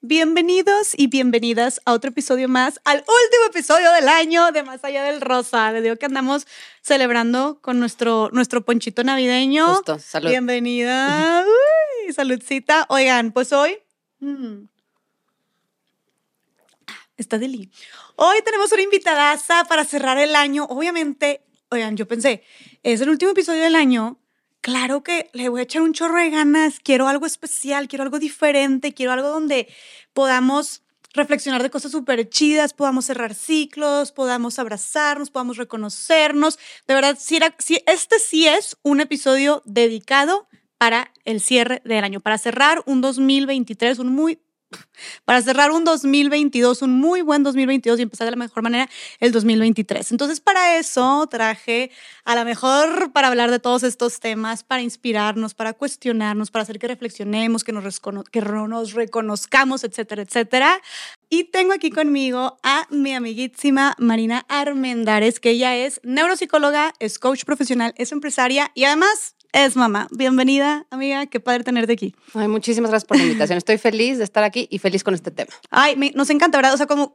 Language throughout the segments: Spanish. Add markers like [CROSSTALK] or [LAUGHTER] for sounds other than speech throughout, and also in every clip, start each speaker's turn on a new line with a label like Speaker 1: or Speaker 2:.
Speaker 1: Bienvenidos y bienvenidas a otro episodio más, al último episodio del año de Más Allá del Rosa. Les digo que andamos celebrando con nuestro, nuestro ponchito navideño.
Speaker 2: Justo, salud.
Speaker 1: Bienvenida. [LAUGHS] Uy, saludcita. Oigan, pues hoy. mm, Está deli. Hoy tenemos una invitadaza para cerrar el año. Obviamente, oigan, yo pensé, es el último episodio del año. Claro que le voy a echar un chorro de ganas. Quiero algo especial, quiero algo diferente, quiero algo donde podamos reflexionar de cosas súper chidas, podamos cerrar ciclos, podamos abrazarnos, podamos reconocernos. De verdad, si era, si este sí es un episodio dedicado para el cierre del año, para cerrar un 2023, un muy para cerrar un 2022, un muy buen 2022 y empezar de la mejor manera el 2023. Entonces, para eso traje a la mejor para hablar de todos estos temas, para inspirarnos, para cuestionarnos, para hacer que reflexionemos, que nos, que nos reconozcamos, etcétera, etcétera. Y tengo aquí conmigo a mi amiguísima Marina Armendares, que ella es neuropsicóloga, es coach profesional, es empresaria y además es mamá. Bienvenida, amiga, qué padre tenerte aquí.
Speaker 2: Ay, muchísimas gracias por la invitación. Estoy feliz de estar aquí y feliz con este tema.
Speaker 1: Ay, me- nos encanta, ¿verdad? O sea, como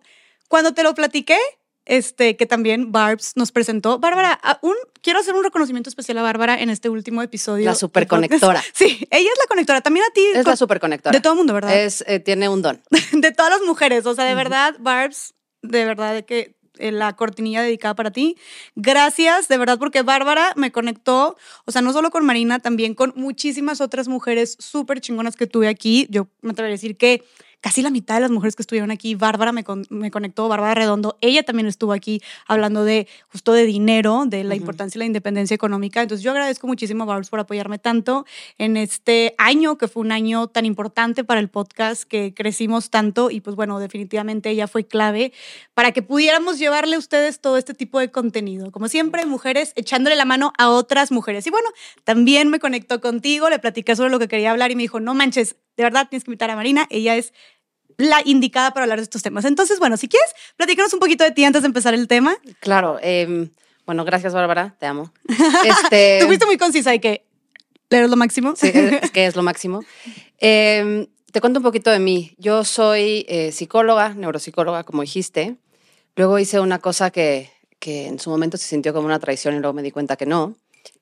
Speaker 1: cuando te lo platiqué, este, que también Barbs nos presentó. Bárbara, un, quiero hacer un reconocimiento especial a Bárbara en este último episodio.
Speaker 2: La superconectora. [LAUGHS]
Speaker 1: Sí, ella es la conectora. También a ti.
Speaker 2: Es
Speaker 1: con-
Speaker 2: la superconectora.
Speaker 1: de todo el mundo, ¿verdad?
Speaker 2: Es, eh, tiene un don. [LAUGHS]
Speaker 1: de todas las mujeres. O sea, de verdad, Barbs, de verdad de que la cortinilla dedicada para ti. Gracias, de verdad, porque Bárbara me conectó, o sea, no solo con Marina, también con muchísimas otras mujeres súper chingonas que tuve aquí. Yo me atrevería a decir que casi la mitad de las mujeres que estuvieron aquí, Bárbara me, con- me conectó, Bárbara Redondo, ella también estuvo aquí hablando de justo de dinero, de la
Speaker 2: Ujú.
Speaker 1: importancia de la independencia económica. Entonces yo agradezco muchísimo a Barbs por apoyarme tanto en este año, que fue un año tan importante para el podcast, que crecimos tanto y pues bueno, definitivamente ella fue clave para que pudiéramos llevarle a ustedes todo este tipo de contenido. Como siempre, mujeres echándole la mano a otras mujeres. Y bueno, también me conectó contigo, le platicé sobre lo que quería hablar y me dijo, no manches, de verdad tienes que invitar a Marina, ella es la indicada para hablar de estos temas. Entonces, bueno, si quieres, platícanos un poquito de ti antes de empezar el tema.
Speaker 2: Claro. em, bueno, gracias, Bárbara. Te amo. [LAUGHS] Este,
Speaker 1: Tú fuiste muy concisa y que leer lo máximo.
Speaker 2: sí, es, que es lo máximo. [LAUGHS] Em, te cuento un poquito de mí. Yo soy eh, psicóloga, neuropsicóloga, como dijiste. Luego hice una cosa que, que en su momento se sintió como una traición y luego me di cuenta que no,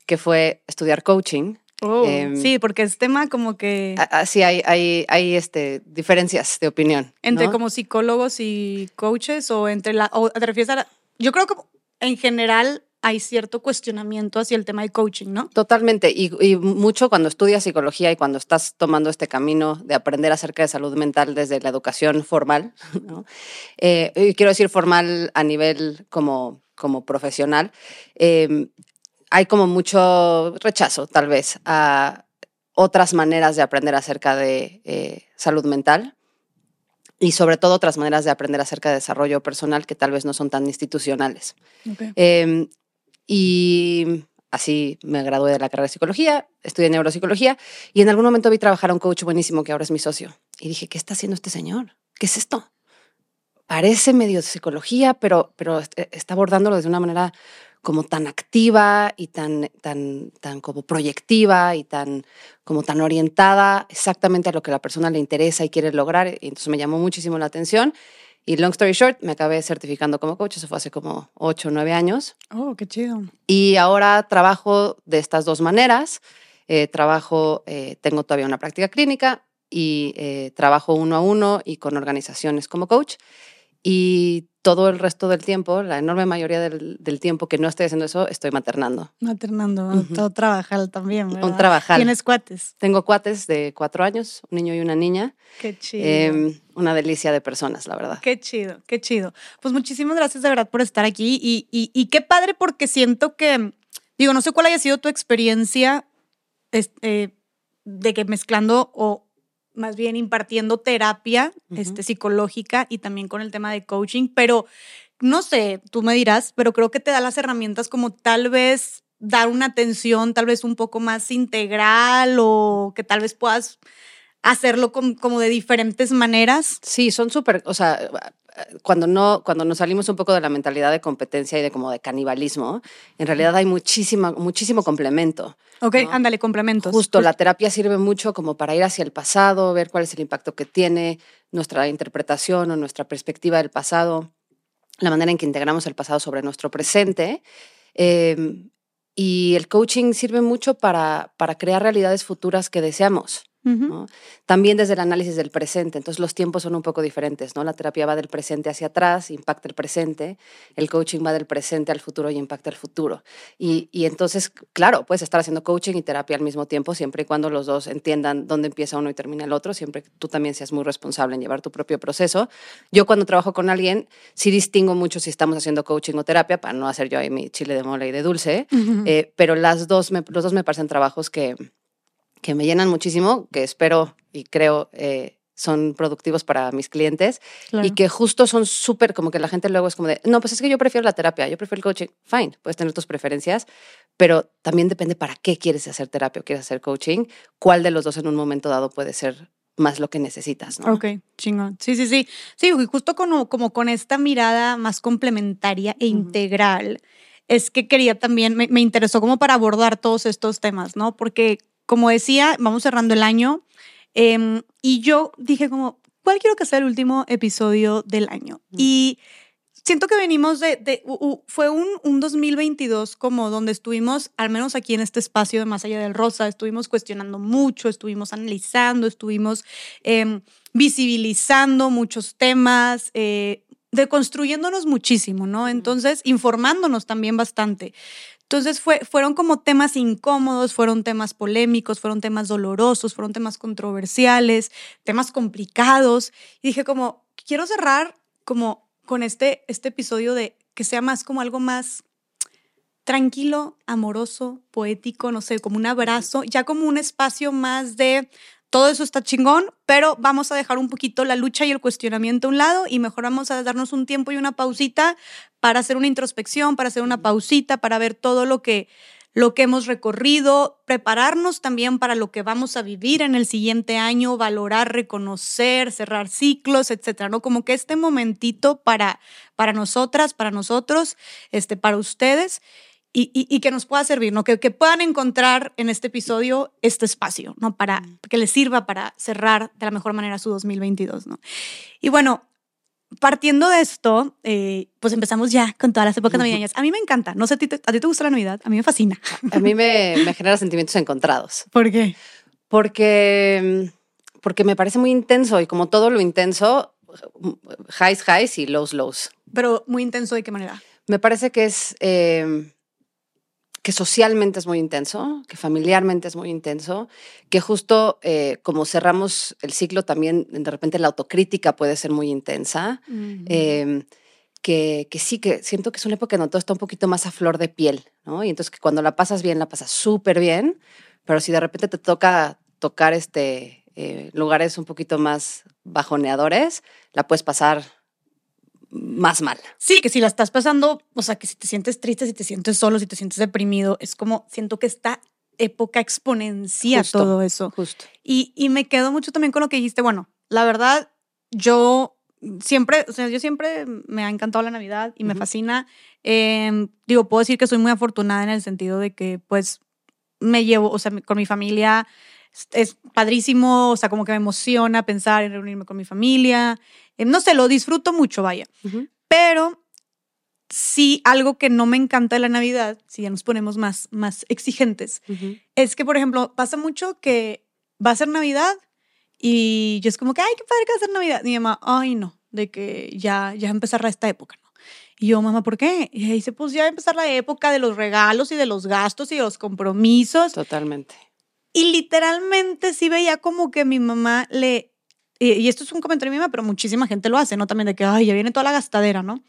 Speaker 2: que fue estudiar coaching.
Speaker 1: Oh,
Speaker 2: Em,
Speaker 1: sí, porque es tema como que
Speaker 2: Así hay, hay, hay este, diferencias de opinión.
Speaker 1: entre
Speaker 2: ¿no?
Speaker 1: como psicólogos y coaches o entre la o te refieres a la, yo creo que en general hay cierto cuestionamiento hacia el tema de coaching, ¿no?
Speaker 2: Totalmente, y, y mucho cuando estudias psicología y cuando estás tomando este camino de aprender acerca de salud mental desde la educación formal, [LAUGHS] ¿no? Eh, y quiero decir formal a nivel como, como profesional, eh, hay como mucho rechazo tal vez a otras maneras de aprender acerca de eh, salud mental y sobre todo otras maneras de aprender acerca de desarrollo personal que tal vez no son tan institucionales. Eh, y así me gradué de la carrera de psicología, estudié neuropsicología y en algún momento vi trabajar a un coach buenísimo que ahora es mi socio. Y dije, ¿qué está haciendo este señor? ¿Qué es esto? Parece medio de psicología, pero, pero est- está abordándolo de una manera como tan activa y tan, tan, tan como proyectiva y tan, como tan orientada exactamente a lo que la persona le interesa y quiere lograr. Y entonces me llamó muchísimo la atención. Y long story short, me acabé certificando como coach. Eso fue hace como 8 o 9 años.
Speaker 1: Oh, qué chido.
Speaker 2: Y ahora trabajo de estas dos maneras. Eh, trabajo, eh, tengo todavía una práctica clínica y eh, trabajo uno a uno y con organizaciones como coach. Y todo el resto del tiempo, la enorme mayoría del, del tiempo que no estoy haciendo eso, estoy maternando.
Speaker 1: Maternando,
Speaker 2: Ujú.
Speaker 1: todo trabajar también, ¿verdad?
Speaker 2: Un trabajar.
Speaker 1: Tienes cuates.
Speaker 2: Tengo cuates de cuatro años, un niño y una niña.
Speaker 1: Qué chido.
Speaker 2: Em, una delicia de personas, la verdad.
Speaker 1: Qué chido, qué chido. Pues muchísimas gracias de verdad por estar aquí y, y, y qué padre porque siento que, digo, no sé cuál haya sido tu experiencia es- eh, de que mezclando o más bien impartiendo terapia este, psicológica y también con el tema de coaching, pero no sé, tú me dirás, pero creo que te da las herramientas como tal vez dar una atención tal vez un poco más integral o que tal vez puedas hacerlo como de diferentes maneras.
Speaker 2: Sí, son súper, o sea, cuando no, cuando nos salimos un poco de la mentalidad de competencia y de como de canibalismo, en realidad hay muchísima, muchísimo complemento.
Speaker 1: Ok, ándale, complementos.
Speaker 2: Justo, la terapia sirve mucho como para ir hacia el pasado, ver cuál es el impacto que tiene nuestra interpretación o nuestra perspectiva del pasado, la manera en que integramos el pasado sobre nuestro presente. Em, y el coaching sirve mucho para, para crear realidades futuras que deseamos. También desde el análisis del presente, entonces los tiempos son un poco diferentes, ¿no? La terapia va del presente hacia atrás, impacta el presente, el coaching va del presente al futuro y impacta el futuro. Y, entonces, claro, puedes estar haciendo coaching y terapia al mismo tiempo, siempre y cuando los dos entiendan dónde empieza uno y termina el otro, siempre que tú también seas muy responsable en llevar tu propio proceso. Yo cuando trabajo con alguien, sí distingo mucho si estamos haciendo coaching o terapia, para no hacer yo ahí mi chile de mole y de dulce, eh, pero las dos los dos me parecen trabajos que que me llenan muchísimo, que espero y creo eh, son productivos para mis clientes y que justo son súper, como que la gente luego es como de, no, pues es que yo prefiero la terapia, yo prefiero el coaching. Fine, puedes tener tus preferencias, pero también depende para qué quieres hacer terapia o quieres hacer coaching, cuál de los dos en un momento dado puede ser más lo que necesitas, ¿no?
Speaker 1: Ok, chingón. Sí, sí, sí. Sí, justo como, como con esta mirada más complementaria e integral, es que quería también, me, me interesó como para abordar todos estos temas, ¿no? Porque como decía, vamos cerrando el año em, y yo dije como, ¿cuál quiero que sea el último episodio del año? Y siento que venimos de, fue un, un 2022 como donde estuvimos, al menos aquí en este espacio de Más allá del Rosa, estuvimos cuestionando mucho, estuvimos analizando, estuvimos em, visibilizando muchos temas, eh, deconstruyéndonos muchísimo, ¿no? Entonces, informándonos también bastante. Entonces fue, fueron como temas incómodos, fueron temas polémicos, fueron temas dolorosos, fueron temas controversiales, temas complicados. Y dije como, quiero cerrar como con este, este episodio de que sea más como algo más tranquilo, amoroso, poético, no sé, como un abrazo, ya como un espacio más de todo eso está chingón, pero vamos a dejar un poquito la lucha y el cuestionamiento a un lado y mejor vamos a darnos un tiempo y una pausita para hacer una introspección, para hacer una pausita, para ver todo lo que lo que hemos recorrido, prepararnos también para lo que vamos a vivir en el siguiente año, valorar, reconocer, cerrar ciclos, etcétera, ¿no? Como que este momentito para para nosotras, para nosotros, este para ustedes y, que nos pueda servir, ¿no? Que, que, puedan encontrar en este episodio este espacio, ¿no? Para que les sirva para cerrar de la mejor manera su 2022, ¿no? Y bueno, partiendo de esto, eh, pues empezamos ya con todas las épocas navideñas. A mí me encanta, no sé, ¿a ti te, a ti te gusta la Navidad? A mí me fascina.
Speaker 2: A mí me, [LAUGHS] me genera sentimientos encontrados.
Speaker 1: ¿Por qué?
Speaker 2: Porque, porque me parece muy intenso y como todo lo intenso, highs, highs y lows, lows.
Speaker 1: Pero muy intenso, ¿de qué manera?
Speaker 2: Me parece que es... Eh, que socialmente es muy intenso, que familiarmente es muy intenso, que justo eh, como cerramos el ciclo también de repente la autocrítica puede ser muy intensa, em, que, que, sí, que siento que es una época en donde todo está un poquito más a flor de piel, ¿no? Y entonces que cuando la pasas bien, la pasas súper bien, pero si de repente te toca tocar este, eh, lugares un poquito más bajoneadores, la puedes pasar más mal.
Speaker 1: Sí, que si la estás pasando, o sea, que si te sientes triste, si te sientes solo, si te sientes deprimido, es como siento que esta época exponencia todo eso.
Speaker 2: Justo.
Speaker 1: Y, y me quedo mucho también con lo que dijiste. Bueno, la verdad, yo siempre, o sea, yo siempre me ha encantado la Navidad y me fascina. Em, digo, puedo decir que soy muy afortunada en el sentido de que, pues, me llevo, o sea, con mi familia es padrísimo, o sea, como que me emociona pensar en reunirme con mi familia. Eh, no sé, lo disfruto mucho, vaya. Pero sí, algo que no me encanta de la Navidad, si ya nos ponemos más, más exigentes, es que, por ejemplo, pasa mucho que va a ser Navidad y yo es como que, ay, qué padre que va a ser Navidad. Y mi mamá, ay, no, de que ya, ya empezará esta época, ¿no? Y yo, mamá, ¿por qué? Y dice, pues ya va a empezar la época de los regalos y de los gastos y de los compromisos.
Speaker 2: Totalmente.
Speaker 1: Y literalmente sí veía como que mi mamá le, y, esto es un comentario de mi mamá, pero muchísima gente lo hace, ¿no? También de que, ay, ya viene toda la gastadera, ¿no?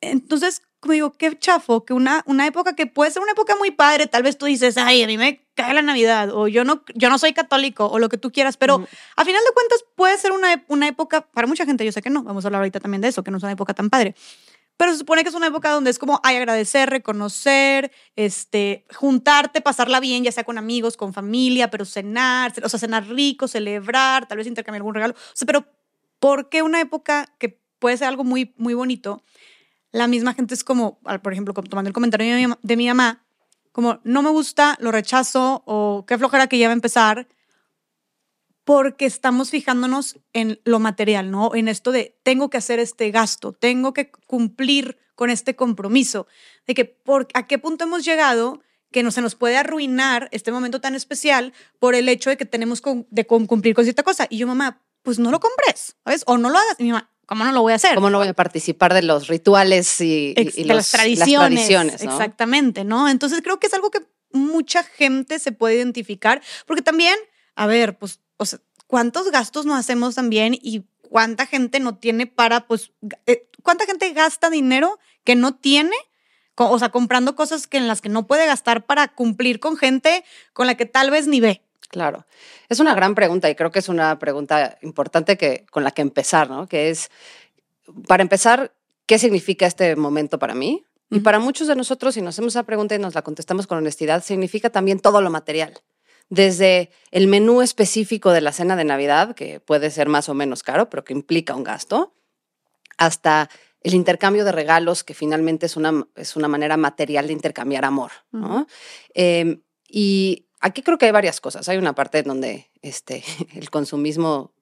Speaker 1: Entonces, como digo, qué chafo, que una, una época que puede ser una época muy padre, tal vez tú dices, ay, a mí me cae la Navidad, o yo no, yo no soy católico, o lo que tú quieras, pero a final de cuentas puede ser una, una época, para mucha gente yo sé que no, vamos a hablar ahorita también de eso, que no es una época tan padre, pero se supone que es una época donde es como hay agradecer, reconocer, este, juntarte, pasarla bien, ya sea con amigos, con familia, pero cenar, o sea, cenar rico, celebrar, tal vez intercambiar algún regalo. O sea, pero ¿por qué una época que puede ser algo muy, muy bonito? La misma gente es como, por ejemplo, tomando el comentario de mi, de mi mamá, como no me gusta, lo rechazo o qué flojera que ya va a empezar porque estamos fijándonos en lo material, ¿no? En esto de tengo que hacer este gasto, tengo que cumplir con este compromiso, de que por, a qué punto hemos llegado que no se nos puede arruinar este momento tan especial por el hecho de que tenemos con, de cumplir con cierta cosa. Y yo, mamá, pues no lo compres, ¿sabes? O no lo hagas. Y mi mamá, ¿cómo no lo voy a hacer?
Speaker 2: ¿Cómo no voy a participar de los rituales y, y,
Speaker 1: las, tradiciones, Exactamente, ¿no? Entonces creo que es algo que mucha gente se puede identificar, porque también, a ver, pues o sea, ¿cuántos gastos no hacemos también y cuánta gente no tiene para, pues, eh, cuánta gente gasta dinero que no tiene? O sea, comprando cosas que en las que no puede gastar para cumplir con gente con la que tal vez ni ve.
Speaker 2: Claro, es una gran pregunta y creo que es una pregunta importante que, con la que empezar, ¿no? Que es, para empezar, ¿qué significa este momento para mí? Y para muchos de nosotros, si nos hacemos esa pregunta y nos la contestamos con honestidad, significa también todo lo material desde el menú específico de la cena de Navidad, que puede ser más o menos caro, pero que implica un gasto, hasta el intercambio de regalos, que finalmente es una, es una manera material de intercambiar amor. Em, y aquí creo que hay varias cosas. Hay una parte donde este, [LAUGHS] el consumismo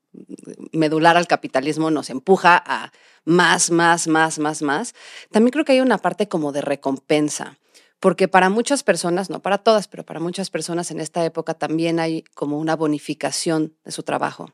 Speaker 2: medular al capitalismo nos empuja a más, más, más, más, más. También creo que hay una parte como de recompensa porque para muchas personas, no para todas, pero para muchas personas en esta época también hay como una bonificación de su trabajo.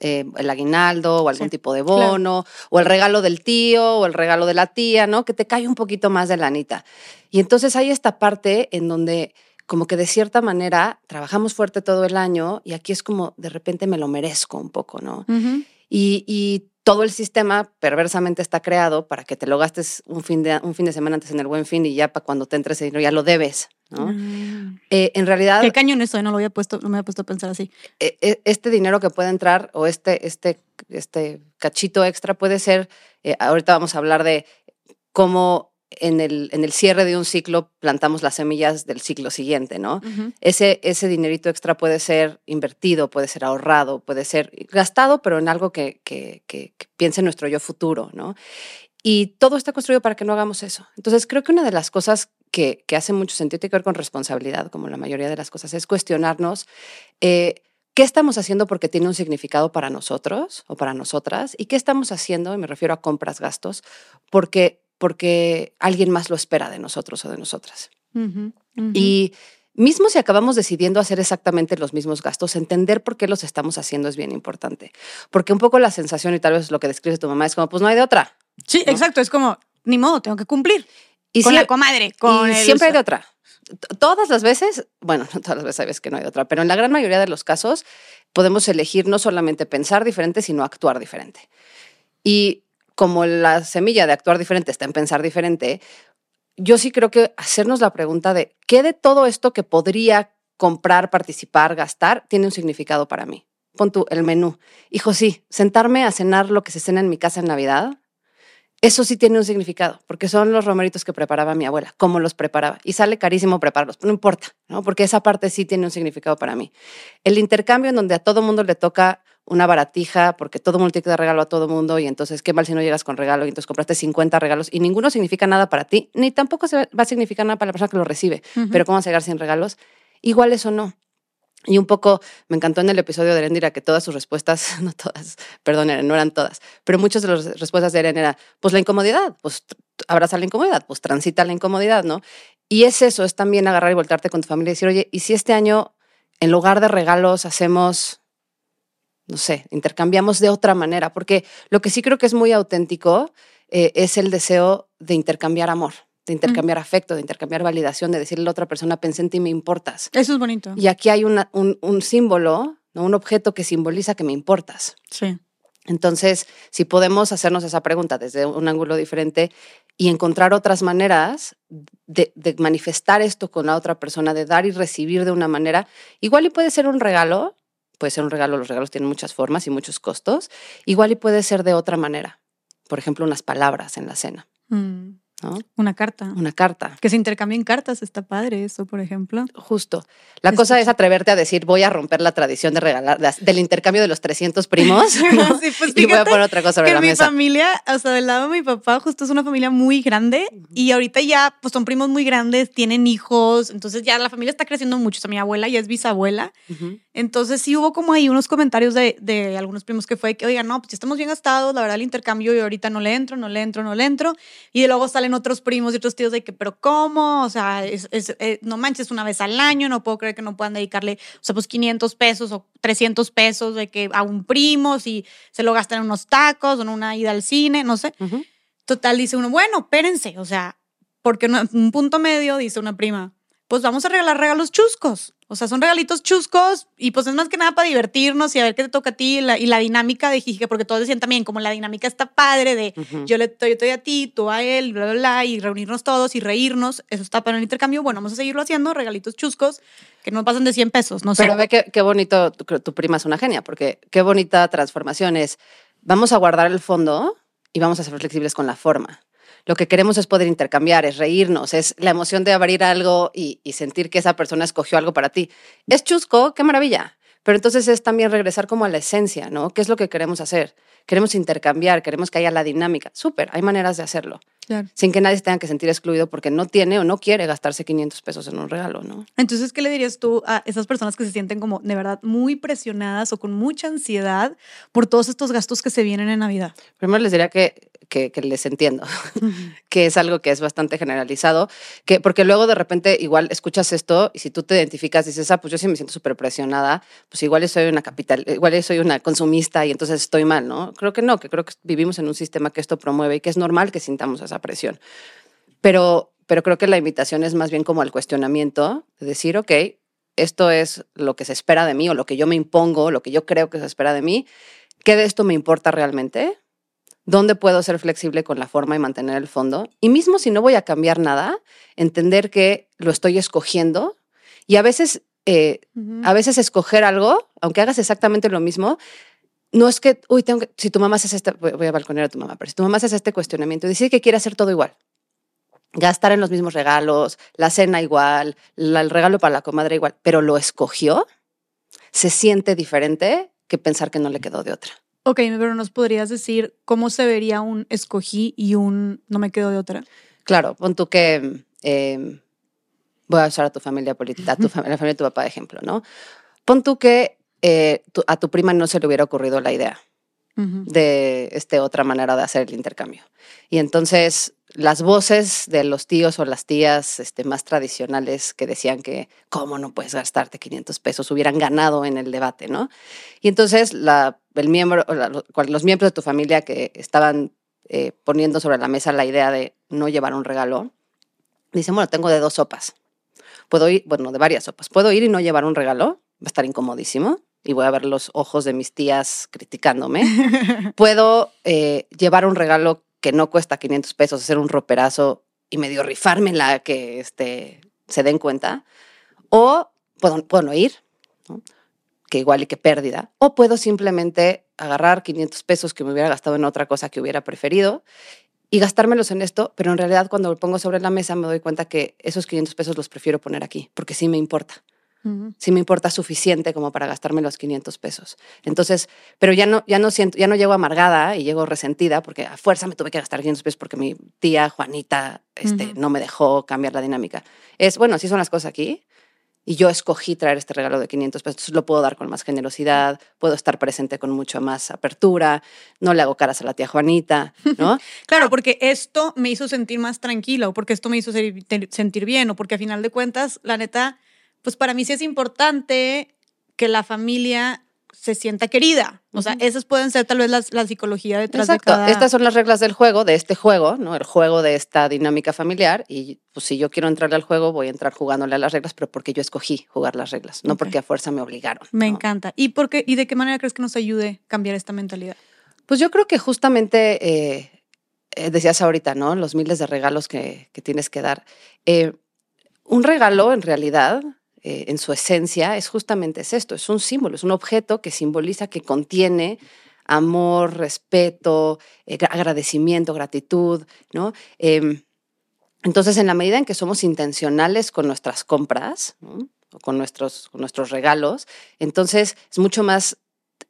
Speaker 2: Eh, el aguinaldo o algún tipo de bono, o el regalo del tío o el regalo de la tía, ¿no? Que te cae un poquito más de lanita. Y entonces hay esta parte en donde como que de cierta manera trabajamos fuerte todo el año y aquí es como de repente me lo merezco un poco, ¿no? y, y, todo el sistema perversamente está creado para que te lo gastes un fin de, un fin de semana antes en el buen fin y ya para cuando te entres ese dinero ya lo debes. ¿no? Ah. Eh, en realidad.
Speaker 1: Qué cañón eso, no lo había puesto, no me había puesto a pensar así.
Speaker 2: E, e, este dinero que puede entrar o este, este, este cachito extra puede ser, eh, ahorita vamos a hablar de cómo en el, en el cierre de un ciclo plantamos las semillas del ciclo siguiente, ¿no? ese, ese dinerito extra puede ser invertido, puede ser ahorrado, puede ser gastado, pero en algo que, que, que, piense en nuestro yo futuro, ¿no? Y todo está construido para que no hagamos eso. Entonces, creo que una de las cosas que, que hace mucho sentido, tiene que ver con responsabilidad, como la mayoría de las cosas, es cuestionarnos eh, qué estamos haciendo porque tiene un significado para nosotros o para nosotras y qué estamos haciendo, y me refiero a compras, gastos, porque porque alguien más lo espera de nosotros o de nosotras. Y mismo si acabamos decidiendo hacer exactamente los mismos gastos, entender por qué los estamos haciendo es bien importante. Porque un poco la sensación, y tal vez lo que describe tu mamá, es como, pues no hay de otra.
Speaker 1: Sí, exacto, es como, ni modo, tengo que cumplir. Y con la comadre, con
Speaker 2: siempre hay de otra. Todas las veces, bueno, no todas las veces sabes que no hay de otra, pero en la gran mayoría de los casos podemos elegir no solamente pensar diferente, sino actuar diferente. Y como la semilla de actuar diferente está en pensar diferente, yo sí creo que hacernos la pregunta de qué de todo esto que podría comprar, participar, gastar, tiene un significado para mí. Pon tú el menú. Hijo, sí, sentarme a cenar lo que se cena en mi casa en Navidad, eso sí tiene un significado, porque son los romeritos que preparaba mi abuela, cómo los preparaba. Y sale carísimo prepararlos, no importa, ¿no? porque esa parte sí tiene un significado para mí. El intercambio en donde a todo mundo le toca una baratija, porque todo mundo tiene que dar regalo a todo mundo, y entonces qué mal si no llegas con regalo, y entonces compraste 50 regalos, y ninguno significa nada para ti, ni tampoco va a significar nada para la persona que lo recibe. Pero ¿cómo vas a llegar sin regalos? Igual eso no. Y un poco me encantó en el episodio de Erendira que todas sus respuestas, [LAUGHS] no todas, perdón, no eran todas, pero muchas de las respuestas de Eren era, pues la incomodidad, pues abraza la incomodidad, pues transita la incomodidad, ¿no? Y es eso, es también agarrar y voltarte con tu familia y decir, oye, ¿y si este año en lugar de regalos hacemos, no sé, intercambiamos de otra manera? Porque lo que sí creo que es muy auténtico eh, es el deseo de intercambiar amor de intercambiar afecto, de intercambiar validación, de decirle a la otra persona, pensé en ti, me importas.
Speaker 1: Eso es bonito.
Speaker 2: Y aquí hay un, un, símbolo, ¿no? un objeto que simboliza que me importas.
Speaker 1: Sí.
Speaker 2: Entonces, si podemos hacernos esa pregunta desde un ángulo diferente y encontrar otras maneras de, de, manifestar esto con la otra persona, de dar y recibir de una manera, igual y puede ser un regalo, puede ser un regalo, los regalos tienen muchas formas y muchos costos, igual y puede ser de otra manera. Por ejemplo, unas palabras en la cena.
Speaker 1: Mm,
Speaker 2: ¿no?
Speaker 1: Una carta.
Speaker 2: Una carta.
Speaker 1: Que se intercambien cartas, está padre eso, por ejemplo.
Speaker 2: Justo. La
Speaker 1: Es
Speaker 2: cosa es atreverte a decir, voy a romper la tradición de regalar, de- del intercambio de los 300 primos. ¿no? [LAUGHS]
Speaker 1: Sí, pues [LAUGHS]
Speaker 2: y voy a poner otra cosa sobre
Speaker 1: que
Speaker 2: la
Speaker 1: mi
Speaker 2: mesa.
Speaker 1: familia, o sea, del lado de mi papá, justo es una familia muy grande y ahorita ya, pues son primos muy grandes, tienen hijos, entonces ya la familia está creciendo mucho. O sea, mi abuela ya es bisabuela,
Speaker 2: Ujú.
Speaker 1: entonces sí hubo como ahí unos comentarios de, de algunos primos que fue que, oigan, no, pues ya estamos bien gastados, la verdad el intercambio y ahorita no le entro, no le entro, no le entro. Y luego salen otros primos y otros tíos de que, pero ¿cómo? O sea, es, es, eh, no manches una vez al año, no puedo creer que no puedan dedicarle, o sea, pues 500 pesos o 300 pesos de que a un primo, si se lo gastan en unos tacos o en una ida al cine, no sé.
Speaker 2: Ujú.
Speaker 1: Total, dice uno, bueno, espérense, o sea, porque un punto medio, dice una prima, pues vamos a regalar regalos chuscos. O sea, son regalitos chuscos y pues es más que nada para divertirnos y a ver qué te toca a ti y la, y la dinámica de Jijique, porque todos decían también, como la dinámica está padre de yo le yo doy a ti, tú a él, bla, bla, bla, y reunirnos todos y reírnos. Eso está para el intercambio. Bueno, vamos a seguirlo haciendo, regalitos chuscos que no pasan de 100 pesos, no sé.
Speaker 2: Pero ve qué, qué bonito, tu, tu prima es una genia, porque qué bonita transformación es, vamos a guardar el fondo y vamos a ser flexibles con la forma. Lo que queremos es poder intercambiar, es reírnos, es la emoción de abrir algo y, sentir que esa persona escogió algo para ti. Es chusco, qué maravilla. Pero entonces es también regresar como a la esencia, ¿no? ¿Qué es lo que queremos hacer? Queremos intercambiar, queremos que haya la dinámica. Súper, hay maneras de hacerlo,
Speaker 1: Claro.
Speaker 2: sin que nadie se tenga que sentir excluido porque no tiene o no quiere gastarse 500 pesos en un regalo, ¿no?
Speaker 1: Entonces, ¿qué le dirías tú a esas personas que se sienten como de verdad muy presionadas o con mucha ansiedad por todos estos gastos que se vienen en Navidad?
Speaker 2: Primero les diría que, que, que les entiendo, [LAUGHS] que es algo que es bastante generalizado, que porque luego de repente igual escuchas esto y si tú te identificas dices, ah, pues yo sí me siento súper presionada, pues igual soy una capital, igual soy una consumista y entonces estoy mal, ¿no? Creo que no, que creo que vivimos en un sistema que esto promueve y que es normal que sintamos esa presión. Pero, pero creo que la invitación es más bien como al cuestionamiento, de decir, ok, esto es lo que se espera de mí o lo que yo me impongo, lo que yo creo que se espera de mí, ¿qué de esto me importa realmente? ¿Dónde puedo ser flexible con la forma y mantener el fondo? Y mismo si no voy a cambiar nada, entender que lo estoy escogiendo y a veces, eh, a veces escoger algo, aunque hagas exactamente lo mismo, no es que, uy, tengo que, si tu mamá hace este, voy a balconear a tu mamá, pero si tu mamá hace este cuestionamiento y decide que quiere hacer todo igual, gastar en los mismos regalos, la cena igual, la- el regalo para la comadre igual, pero lo escogió, se siente diferente que pensar que no le quedó de otra.
Speaker 1: Ok, pero nos podrías decir cómo se vería un escogí y un no me quedo de otra.
Speaker 2: Claro, pon tú que eh, voy a usar a tu familia política, a tu familia, la familia de tu papá de ejemplo, ¿no? Pon tú que eh, tu- a tu prima no se le hubiera ocurrido la idea de este, otra manera de hacer el intercambio. Y entonces las voces de los tíos o las tías este, más tradicionales que decían que cómo no puedes gastarte 500 pesos hubieran ganado en el debate, ¿no? Y entonces la, el miembro, la- los miembros de tu familia que estaban eh, poniendo sobre la mesa la idea de no llevar un regalo, dicen, bueno, tengo de dos sopas. Puedo ir, bueno, de varias sopas. Puedo ir y no llevar un regalo, va a estar incomodísimo y voy a ver los ojos de mis tías criticándome. Puedo eh, llevar un regalo que no cuesta 500 pesos, hacer un roperazo y medio rifármela que este, se den cuenta. O puedo, puedo no ir, ¿no? que igual y que pérdida. O puedo simplemente agarrar 500 pesos que me hubiera gastado en otra cosa que hubiera preferido y gastármelos en esto, pero en realidad cuando lo pongo sobre la mesa me doy cuenta que esos 500 pesos los prefiero poner aquí, porque sí me importa Sí me importa suficiente como para gastarme los 500 pesos. Entonces, pero ya no, ya no siento, ya no llego amargada y llego resentida porque a fuerza me tuve que gastar 500 pesos porque mi tía Juanita este, no me dejó cambiar la dinámica. Es, bueno, así son las cosas aquí y yo escogí traer este regalo de 500 pesos, entonces lo puedo dar con más generosidad, puedo estar presente con mucha más apertura, no le hago caras a la tía Juanita, ¿no? [LAUGHS]
Speaker 1: Claro, porque esto me hizo sentir más tranquila o porque esto me hizo sentir bien o porque a final de cuentas, la neta, pues para mí sí es importante que la familia se sienta querida. O sea, esas pueden ser tal vez las- la psicología detrás
Speaker 2: Exacto.
Speaker 1: de cada...
Speaker 2: Estas son las reglas del juego, de este juego, ¿no? El juego de esta dinámica familiar. Y pues si yo quiero entrarle al juego, voy a entrar jugándole a las reglas, pero porque yo escogí jugar las reglas, no porque a fuerza me obligaron.
Speaker 1: Me
Speaker 2: ¿no?
Speaker 1: encanta. ¿Y, por qué, ¿Y de qué manera crees que nos ayude a cambiar esta mentalidad?
Speaker 2: Pues yo creo que justamente eh, eh, decías ahorita, ¿no? Los miles de regalos que, que tienes que dar. Eh, un regalo, en realidad, eh, en su esencia, es justamente es esto, es un símbolo, es un objeto que simboliza, que contiene amor, respeto, eh, agradecimiento, gratitud, ¿no? Em, entonces, en la medida en que somos intencionales con nuestras compras, o con nuestros, nuestros regalos, entonces es mucho más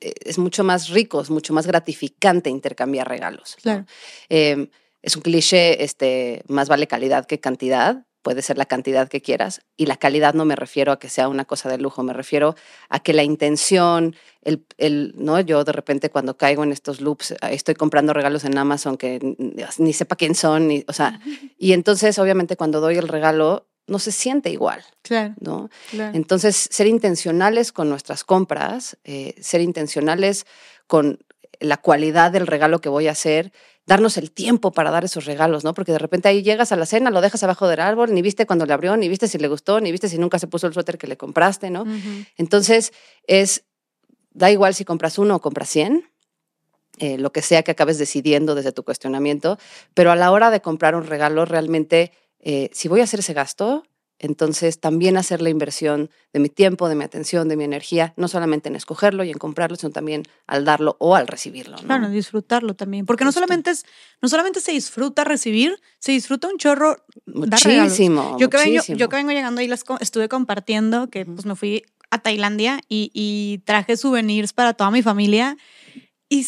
Speaker 2: eh, es mucho más rico, es mucho más gratificante intercambiar regalos.
Speaker 1: Claro.
Speaker 2: Em, es un cliché, este, más vale calidad que cantidad, puede ser la cantidad que quieras. Y la calidad no me refiero a que sea una cosa de lujo, me refiero a que la intención, el, el, ¿no? Yo de repente cuando caigo en estos loops, estoy comprando regalos en Amazon que ni sepa quién son, ni, o sea, y entonces obviamente cuando doy el regalo no se siente igual.
Speaker 1: Claro.
Speaker 2: ¿no? Entonces, ser intencionales con nuestras compras, eh, ser intencionales con la cualidad del regalo que voy a hacer, darnos el tiempo para dar esos regalos, ¿no? Porque de repente ahí llegas a la cena, lo dejas abajo del árbol, ni viste cuando le abrió, ni viste si le gustó, ni viste si nunca se puso el suéter que le compraste, ¿no? Entonces, es, da igual si compras uno o compras cien, eh, lo que sea que acabes decidiendo desde tu cuestionamiento, pero a la hora de comprar un regalo, realmente, eh, si voy a hacer ese gasto, entonces, también hacer la inversión de mi tiempo, de mi atención, de mi energía, no solamente en escogerlo y en comprarlo, sino también al darlo o al recibirlo. ¿no?
Speaker 1: Claro, disfrutarlo también. Porque no solamente, es, no solamente se disfruta recibir, se disfruta un chorro.
Speaker 2: Muchísimo.
Speaker 1: yo, que vengo, yo que vengo llegando ahí, las estuve compartiendo que pues, me fui a Tailandia y, y traje souvenirs para toda mi familia. Y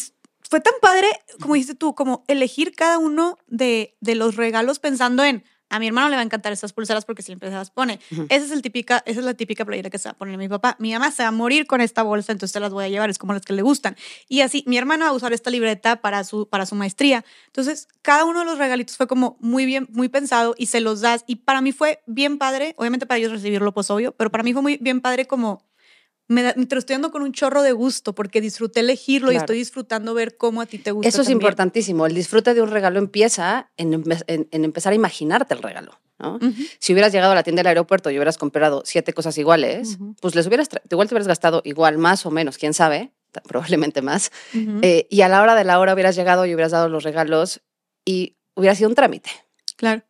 Speaker 1: fue tan padre, como dijiste tú, como elegir cada uno de, de los regalos pensando en a mi hermano le va a encantar estas pulseras porque siempre se las pone. esa, es el típica, esa es la típica playera que se va a poner mi papá. Mi mamá se va a morir con esta bolsa, entonces te las voy a llevar, es como las que le gustan. Y así, mi hermano va a usar esta libreta para su, para su maestría. Entonces, cada uno de los regalitos fue como muy bien, muy pensado y se los das. Y para mí fue bien padre, obviamente para ellos recibirlo, pues obvio, pero para mí fue muy bien padre como me, te lo estoy dando con un chorro de gusto porque disfruté elegirlo y estoy disfrutando ver cómo a ti te gusta.
Speaker 2: Eso es importantísimo. El disfrute de un regalo empieza en, empezar a imaginarte el regalo. ¿no? Si hubieras llegado a la tienda del aeropuerto y hubieras comprado siete cosas iguales, pues les hubieras, igual te hubieras gastado igual, más o menos, quién sabe, [LAUGHS] probablemente más. Eh, y a la hora de la hora hubieras llegado y hubieras dado los regalos y hubiera sido un trámite.
Speaker 1: Claro,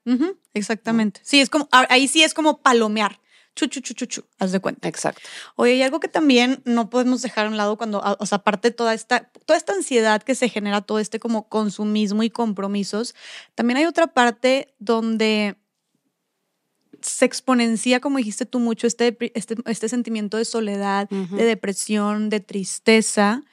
Speaker 1: exactamente. Sí, es como, ahí sí es como palomear chu, chu, chu, chu, chu, haz de cuenta.
Speaker 2: Exacto.
Speaker 1: Oye, hay algo que también no podemos dejar a un lado cuando, o sea, aparte toda esta, toda esta ansiedad que se genera, todo este como consumismo y compromisos, también hay otra parte donde se exponencia, como dijiste tú mucho, este, este, este sentimiento de soledad, de depresión, de tristeza.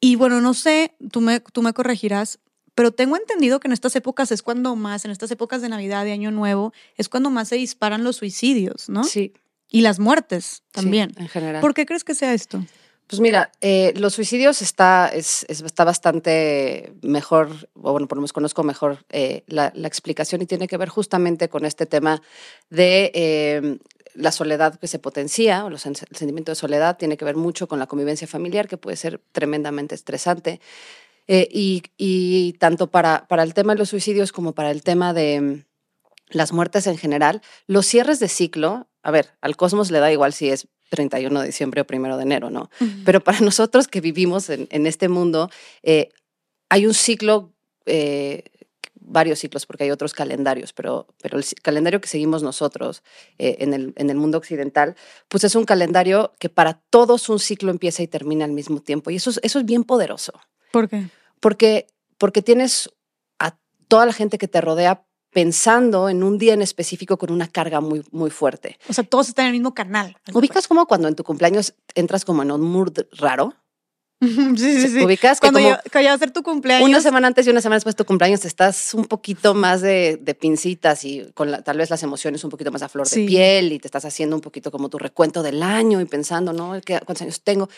Speaker 1: Y bueno, no sé, tú me, tú me corregirás, pero tengo entendido que en estas épocas es cuando más, en estas épocas de Navidad, de Año Nuevo, es cuando más se disparan los suicidios, ¿no?
Speaker 2: Sí.
Speaker 1: Y las muertes también.
Speaker 2: en general.
Speaker 1: ¿Por qué crees que sea esto?
Speaker 2: Pues mira, eh, los suicidios está, es, está bastante mejor, o bueno, por lo menos conozco mejor eh, la, explicación y tiene que ver justamente con este tema de eh, la soledad que se potencia, o el sentimiento de soledad tiene que ver mucho con la convivencia familiar, que puede ser tremendamente estresante. Eh, y, tanto para, para el tema de los suicidios como para el tema de mm, las muertes en general, los cierres de ciclo, a ver, al cosmos le da igual si es 31 de diciembre o 1 de enero, ¿no? Pero para [LAUGHS] nosotros que vivimos en, este mundo, eh, hay un ciclo, eh, varios ciclos, porque hay otros calendarios, pero, pero el calendario que seguimos nosotros en, el, en el mundo occidental, pues es un calendario que para todos un ciclo empieza y termina al mismo tiempo. Y eso, eso es bien poderoso.
Speaker 1: ¿Por qué?
Speaker 2: Porque, porque tienes a toda la gente que te rodea pensando en un día en específico con una carga muy, muy fuerte.
Speaker 1: O sea, todos están en el mismo canal.
Speaker 2: ¿Ubicas como cuando en tu cumpleaños entras como en un mood raro?
Speaker 1: sí, sí, sí.
Speaker 2: Ubicas
Speaker 1: cuando que como a ser tu cumpleaños.
Speaker 2: Una semana antes y una semana después de tu cumpleaños estás un poquito más de, de pincitas y con tal vez las emociones un poquito más a flor de piel y te estás haciendo un poquito como tu recuento del año y pensando, ¿no? ¿Cuántos años tengo?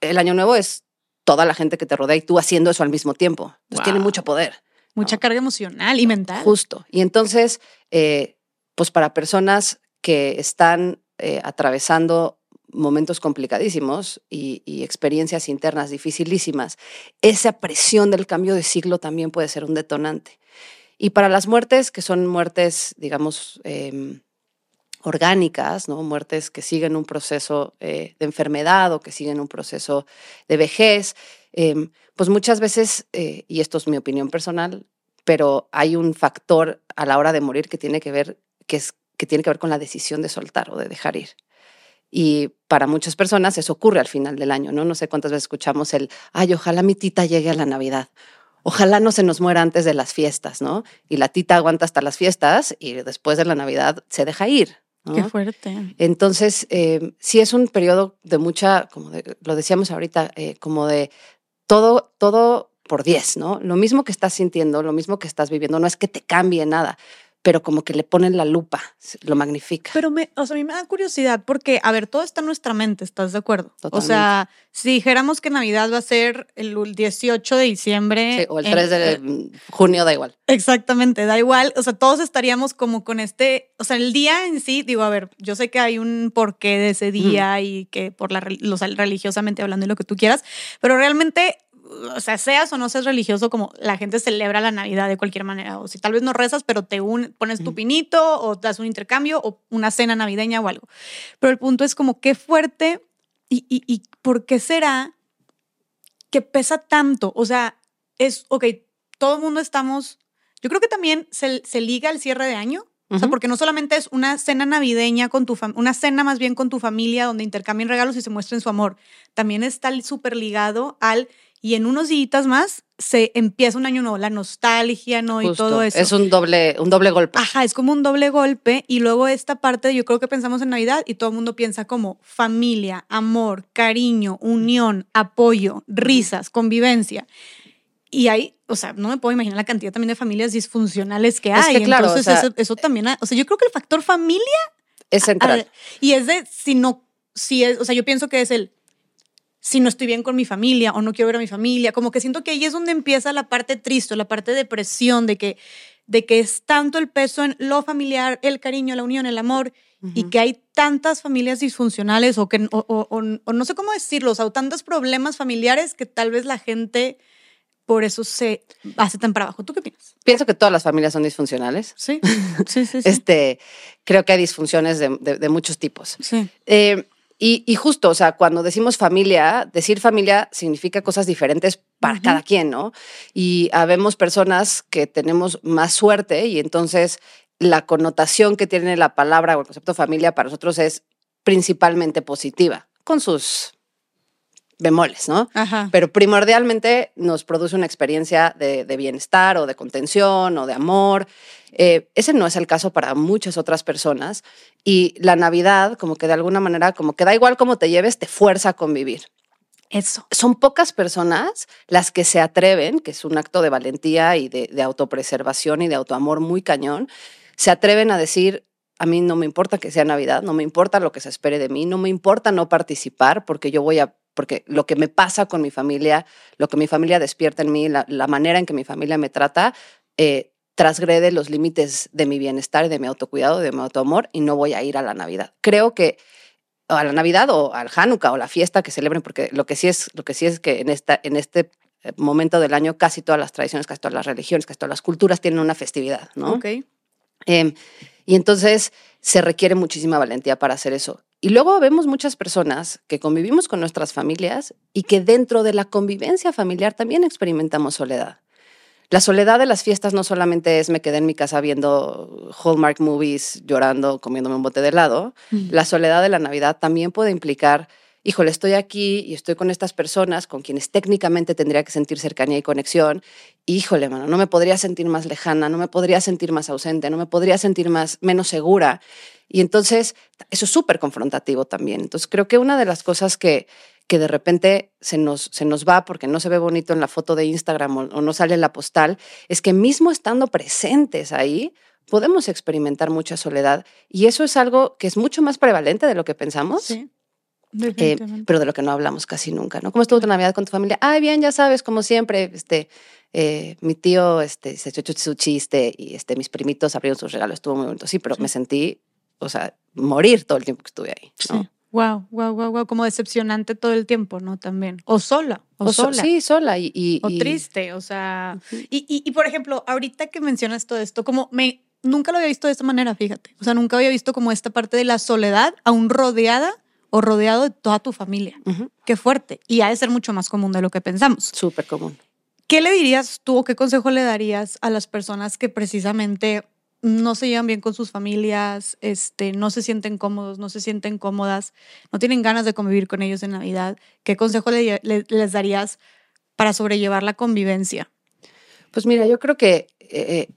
Speaker 2: El año nuevo es toda la gente que te rodea y tú haciendo eso al mismo tiempo. Entonces tiene mucho poder.
Speaker 1: Mucha carga emocional y mental.
Speaker 2: Justo. Y entonces, eh, pues para personas que están eh, atravesando momentos complicadísimos y, y, experiencias internas dificilísimas, esa presión del cambio de siglo también puede ser un detonante. Y para las muertes, que son muertes, digamos, eh, orgánicas, ¿no? muertes que siguen un proceso eh, de enfermedad o que siguen un proceso de vejez, em, pues muchas veces, eh, y esto es mi opinión personal, pero hay un factor a la hora de morir que tiene que ver, que, es, que tiene que ver con la decisión de soltar o de dejar ir. Y para muchas personas eso ocurre al final del año, ¿no? No sé cuántas veces escuchamos el, ay, ojalá mi tita llegue a la Navidad. Ojalá no se nos muera antes de las fiestas, ¿no? Y la tita aguanta hasta las fiestas y después de la Navidad se deja ir. ¿No?
Speaker 1: Qué fuerte.
Speaker 2: Entonces, eh, sí es un periodo de mucha, como de- lo decíamos ahorita, eh, como de todo, todo por 10, ¿no? Lo mismo que estás sintiendo, lo mismo que estás viviendo, no es que te cambie nada, pero como que le ponen la lupa, lo magnifica.
Speaker 1: Pero me, o sea, a mí me da curiosidad porque, a ver, todo está en nuestra mente, ¿estás de acuerdo? O
Speaker 2: Totalmente.
Speaker 1: sea, si dijéramos que Navidad va a ser el 18 de diciembre.
Speaker 2: Sí, o el
Speaker 1: en-
Speaker 2: 3 de
Speaker 1: eh,
Speaker 2: mm, junio, da igual.
Speaker 1: Exactamente, da igual. O sea, todos estaríamos como con este, o sea, el día en sí, digo, a ver, yo sé que hay un porqué de ese día y que por la, o sea, religiosamente hablando y lo que tú quieras, pero realmente, o sea, seas o no seas religioso, como la gente celebra la Navidad de cualquier manera. O si tal vez no rezas, pero te un, pones tu pinito o das un intercambio o una cena navideña o algo. Pero el punto es como qué fuerte y, y, y por qué será que pesa tanto. O sea, es, ok, todo el mundo estamos, yo creo que también se, se liga al cierre de año. O sea, porque no solamente es una cena navideña con tu familia, una cena más bien con tu familia donde intercambien regalos y se muestren su amor. También está súper ligado al, y en unos días más se empieza un año nuevo, la nostalgia, ¿no? Y
Speaker 2: Justo.
Speaker 1: todo eso.
Speaker 2: Es un doble, un doble golpe.
Speaker 1: Ajá, es como un doble golpe y luego esta parte, yo creo que pensamos en Navidad y todo el mundo piensa como familia, amor, cariño, unión, apoyo, risas, convivencia. Y hay, o sea, no me puedo imaginar la cantidad también de familias disfuncionales que
Speaker 2: Es
Speaker 1: hay.
Speaker 2: que claro, o
Speaker 1: Entonces,
Speaker 2: sea-
Speaker 1: eso, eso también, o sea, yo creo que el factor familia,
Speaker 2: es central.
Speaker 1: ah, y es de si no, si es, o sea, yo pienso que es el, si no estoy bien con mi familia o no quiero ver a mi familia, como que siento que ahí es donde empieza la parte triste, la parte de depresión, de que, de que es tanto el peso en lo familiar, el cariño, la unión, el amor, y que hay tantas familias disfuncionales o que, o, o- o- o no sé cómo decirlo, o sea, tantos problemas familiares que tal vez la gente por eso se hace tan para abajo. ¿Tú qué opinas?
Speaker 2: Pienso que todas las familias son disfuncionales.
Speaker 1: Sí, sí, sí. sí. [LAUGHS]
Speaker 2: Este, creo que hay disfunciones de, de- de muchos tipos.
Speaker 1: sí.
Speaker 2: Eh, y, y justo, o sea, cuando decimos familia, decir familia significa cosas diferentes para cada quien, ¿no? Y habemos personas que tenemos más suerte y entonces la connotación que tiene la palabra o el concepto familia para nosotros es principalmente positiva, con sus bemoles, ¿no?
Speaker 1: Ajá.
Speaker 2: pero primordialmente nos produce una experiencia de, de bienestar o de contención o de amor. Eh, ese no es el caso para muchas otras personas y la Navidad, como que de alguna manera, como que da igual cómo te lleves, te fuerza a convivir.
Speaker 1: Eso.
Speaker 2: Son pocas personas las que se atreven, que es un acto de valentía y de, de autopreservación y de autoamor muy cañón, se atreven a decir, a mí no me importa que sea Navidad, no me importa lo que se espere de mí, no me importa no participar porque yo voy a, porque lo que me pasa con mi familia, lo que mi familia despierta en mí, la, la manera en que mi familia me trata, eh, transgrede los límites de mi bienestar de mi autocuidado, de mi autoamor y no voy a ir a la Navidad. Creo que o a la Navidad o al Hanukkah o la fiesta que celebren, porque lo que sí es, lo que sí es que en, esta, en este eh, momento del año casi todas las tradiciones, casi todas las religiones, casi todas las culturas tienen una festividad, ¿no?
Speaker 1: Ok.
Speaker 2: Eh, y entonces se requiere muchísima valentía para hacer eso. Y luego vemos muchas personas que convivimos con nuestras familias y que dentro de la convivencia familiar también experimentamos soledad. La soledad de las fiestas no solamente es me quedé en mi casa viendo Hallmark movies, llorando, comiéndome un bote de helado. La soledad de la Navidad también puede implicar, híjole, estoy aquí y estoy con estas personas con quienes técnicamente tendría que sentir cercanía y conexión. Y, híjole, mano, no me podría sentir más lejana, no me podría sentir más ausente, no me podría sentir más menos segura. Y entonces eso es súper confrontativo también. Entonces creo que una de las cosas que, que de repente se nos, se nos va porque no se ve bonito en la foto de Instagram o, o no sale en la postal, es que mismo estando presentes ahí, podemos experimentar mucha soledad. Y eso es algo que es mucho más prevalente de lo que pensamos.
Speaker 1: Sí.
Speaker 2: Eh, pero de lo que no hablamos casi nunca, ¿no? ¿Cómo estuvo tu Navidad con tu familia? Ay, bien, ya sabes, como siempre, este, eh, mi tío este, se echó su chiste y este, mis primitos abrieron sus regalos, estuvo muy bonito. Sí, pero
Speaker 1: Sí.
Speaker 2: me sentí, o sea, morir todo el tiempo que estuve ahí. ¿no?
Speaker 1: Sí. Wow, wow, wow, wow. Como decepcionante todo el tiempo, ¿no? También. O sola. O,
Speaker 2: O so-
Speaker 1: sola.
Speaker 2: Sí, sola. Y, y-
Speaker 1: O triste. O sea. Y, y, y, por ejemplo, ahorita que mencionas todo esto, como me. Nunca lo había visto de esta manera, fíjate. O sea, nunca había visto como esta parte de la soledad aún rodeada o rodeado de toda tu familia. Qué fuerte. Y ha de ser mucho más común de lo que pensamos.
Speaker 2: Súper común.
Speaker 1: ¿Qué le dirías tú o qué consejo le darías a las personas que precisamente no se llevan bien con sus familias, este, no se sienten cómodos, no se sienten cómodas, no tienen ganas de convivir con ellos en Navidad, ¿qué consejo le- le- les darías para sobrellevar la convivencia?
Speaker 2: Pues mira, yo creo que eh,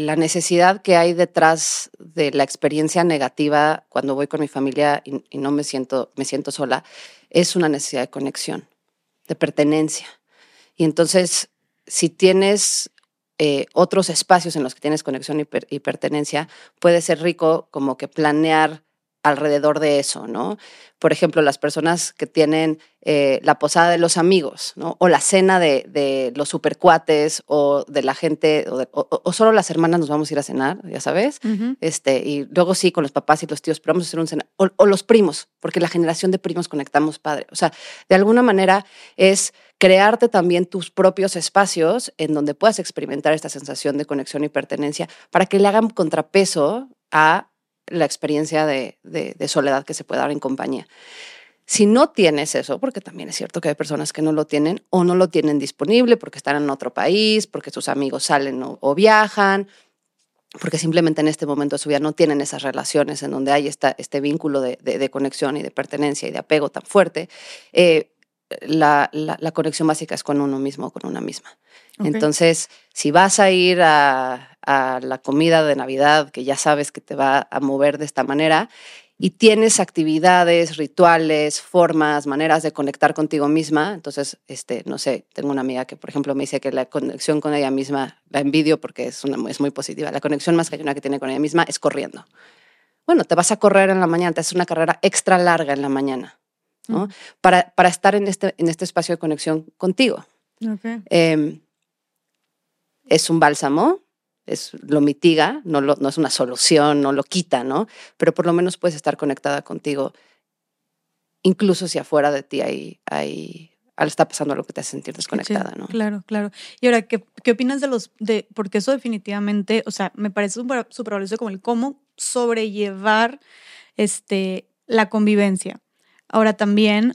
Speaker 2: la necesidad que hay detrás de la experiencia negativa cuando voy con mi familia y, y no me siento, me siento sola, es una necesidad de conexión, de pertenencia. Y entonces, si tienes eh, otros espacios en los que tienes conexión y, per- y pertenencia, puede ser rico como que planear alrededor de eso, ¿no? Por ejemplo, las personas que tienen eh, la posada de los amigos, ¿no? O la cena de, de los supercuates o de la gente, o, de- o- o solo las hermanas nos vamos a ir a cenar, ya sabes. Este, y luego sí, con los papás y los tíos, pero vamos a hacer un cena. O, o los primos, porque la generación de primos conectamos padre. O sea, de alguna manera es crearte también tus propios espacios en donde puedas experimentar esta sensación de conexión y pertenencia para que le hagan contrapeso a la experiencia de, soledad que se puede dar en compañía. Si no tienes eso, porque también es cierto que hay personas que no lo tienen o no lo tienen disponible porque están en otro país, porque sus amigos salen o, viajan, porque simplemente en este momento de su vida no tienen esas relaciones en donde hay esta, este vínculo de conexión y de pertenencia y de apego tan fuerte, eh, la, la- la conexión básica es con uno mismo o con una misma. Entonces, si vas a ir a, a la comida de Navidad, que ya sabes que te va a mover de esta manera, y tienes actividades, rituales, formas, maneras de conectar contigo misma, entonces, este, no sé, tengo una amiga que, por ejemplo, me dice que la conexión con ella misma, la envidio porque es, una, es muy positiva, la conexión más cañona que tiene con ella misma es corriendo. Bueno, te vas a correr en la mañana, te haces una carrera extra larga en la mañana, ¿no? Para, para estar en este, en este espacio de conexión contigo. Eh, es un bálsamo, es, lo mitiga, no, lo- no es una solución, no lo quita, ¿no? Pero por lo menos puedes estar conectada contigo, incluso si afuera de ti hay, hay está pasando algo que te hace sentir desconectada, ¿no?
Speaker 1: Claro, claro. Y ahora, ¿qué, qué opinas de los, de, porque eso definitivamente, o sea, me parece súper valioso como el cómo sobrellevar este, la convivencia. Ahora también,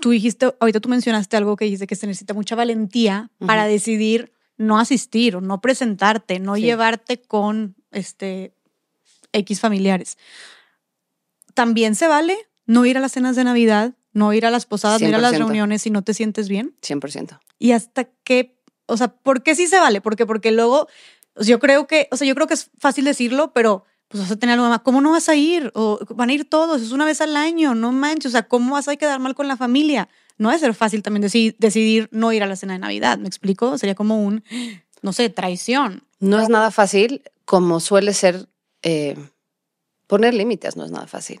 Speaker 1: tú dijiste, ahorita tú mencionaste algo que dice que se necesita mucha valentía para decidir no asistir o no presentarte, no
Speaker 2: Sí.
Speaker 1: llevarte con este X familiares. También se vale no ir a las cenas de Navidad, no ir a las posadas, no ir a las
Speaker 2: 100%.
Speaker 1: reuniones si no te sientes bien.
Speaker 2: 100%.
Speaker 1: Y hasta qué, o sea, ¿por qué sí se vale? Porque, porque luego, yo creo que, o sea, yo creo que es fácil decirlo, pero pues vas a tener algo más. ¿Cómo no vas a ir? O van a ir todos, es una vez al año, no manches. O sea, ¿cómo vas a quedar mal con la familia? No debe ser fácil también deci- decidir no ir a la cena de Navidad, ¿me explico? Sería como un, no sé, traición.
Speaker 2: No es nada fácil, como suele ser, eh, poner límites no es nada fácil.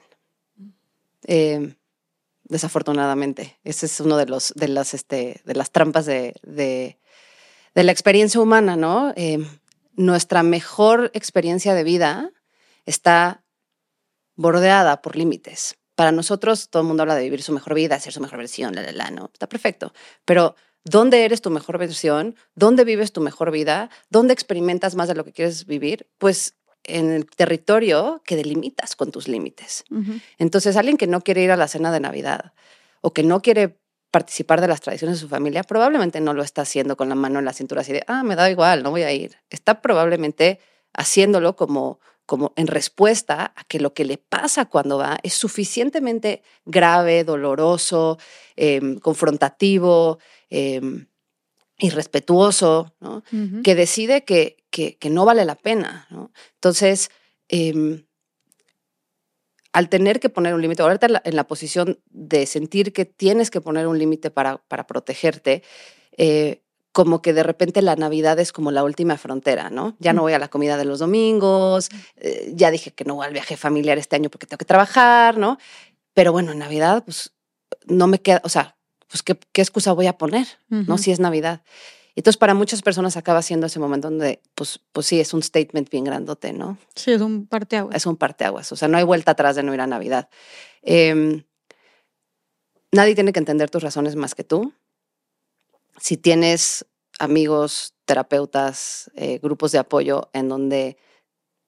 Speaker 2: Eh, desafortunadamente, ese es uno de los de las este, de las trampas de, de, de la experiencia humana, ¿no? Eh, nuestra mejor experiencia de vida está bordeada por límites. Para nosotros, todo el mundo habla de vivir su mejor vida, ser su mejor versión, la, la, la, ¿no? Está perfecto. Pero, ¿dónde eres tu mejor versión? ¿Dónde vives tu mejor vida? ¿Dónde experimentas más de lo que quieres vivir? Pues en el territorio que delimitas con tus límites. Entonces, alguien que no quiere ir a la cena de Navidad o que no quiere participar de las tradiciones de su familia, probablemente no lo está haciendo con la mano en la cintura así de, ah, me da igual, no voy a ir. Está probablemente haciéndolo como, como en respuesta a que lo que le pasa cuando va es suficientemente grave, doloroso, em, confrontativo, em, irrespetuoso, que decide que, que, que no vale la pena. ¿no? Entonces, em, al tener que poner un límite, ahorita en la, en la posición de sentir que tienes que poner un límite para, para protegerte, eh, como que de repente la Navidad es como la última frontera, ¿no? Ya no voy a la comida de los domingos, eh, ya dije que no voy al viaje familiar este año porque tengo que trabajar, ¿no? Pero bueno, en Navidad, pues no me queda, o sea, pues qué, qué excusa voy a poner, ¿no? Si es Navidad. Entonces, para muchas personas acaba siendo ese momento donde, pues, pues sí, es un statement bien grandote, ¿no?
Speaker 1: Sí, es un parteaguas.
Speaker 2: Es un parteaguas. O sea, no hay vuelta atrás de no ir a Navidad. Em, nadie tiene que entender tus razones más que tú. Si tienes amigos, terapeutas, eh, grupos de apoyo en donde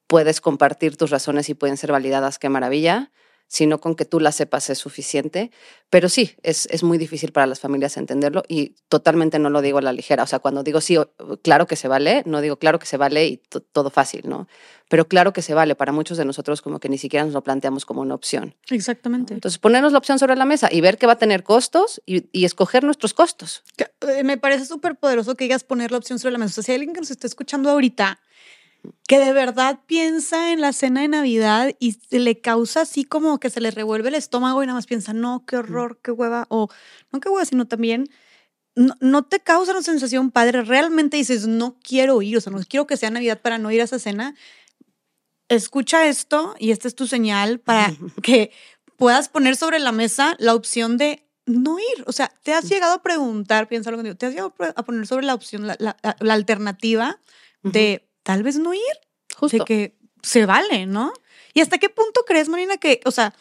Speaker 2: puedes compartir tus razones y pueden ser validadas, qué maravilla. Sino con que tú la sepas es suficiente. Pero sí, es, es muy difícil para las familias entenderlo y totalmente no lo digo a la ligera. O sea, cuando digo sí, claro que se vale, no digo claro que se vale y todo fácil, ¿no? Pero claro que se vale. Para muchos de nosotros como que ni siquiera nos lo planteamos como una opción.
Speaker 1: Exactamente.
Speaker 2: Entonces, ponernos la opción sobre la mesa y ver que va a tener costos y, y escoger nuestros costos.
Speaker 1: Eh, me parece súper poderoso que digas poner la opción sobre la mesa. O sea, si hay alguien que nos está escuchando ahorita que de verdad piensa en la cena de Navidad y se le causa así como que se le revuelve el estómago y nada más piensa, no, qué horror, qué hueva, o no qué hueva, sino también no, te causa una sensación padre, realmente dices, no quiero ir, o sea, no quiero que sea Navidad para no ir a esa cena. Escucha esto y esta es tu señal para [LAUGHS] que puedas poner sobre la mesa la opción de no ir. O sea, te has llegado a preguntar, piensa lo que te has llegado a poner sobre la opción, la, alternativa de tal vez no ir. Justo. De que se vale, ¿no? ¿Y hasta qué punto crees, Marina, que, o sea,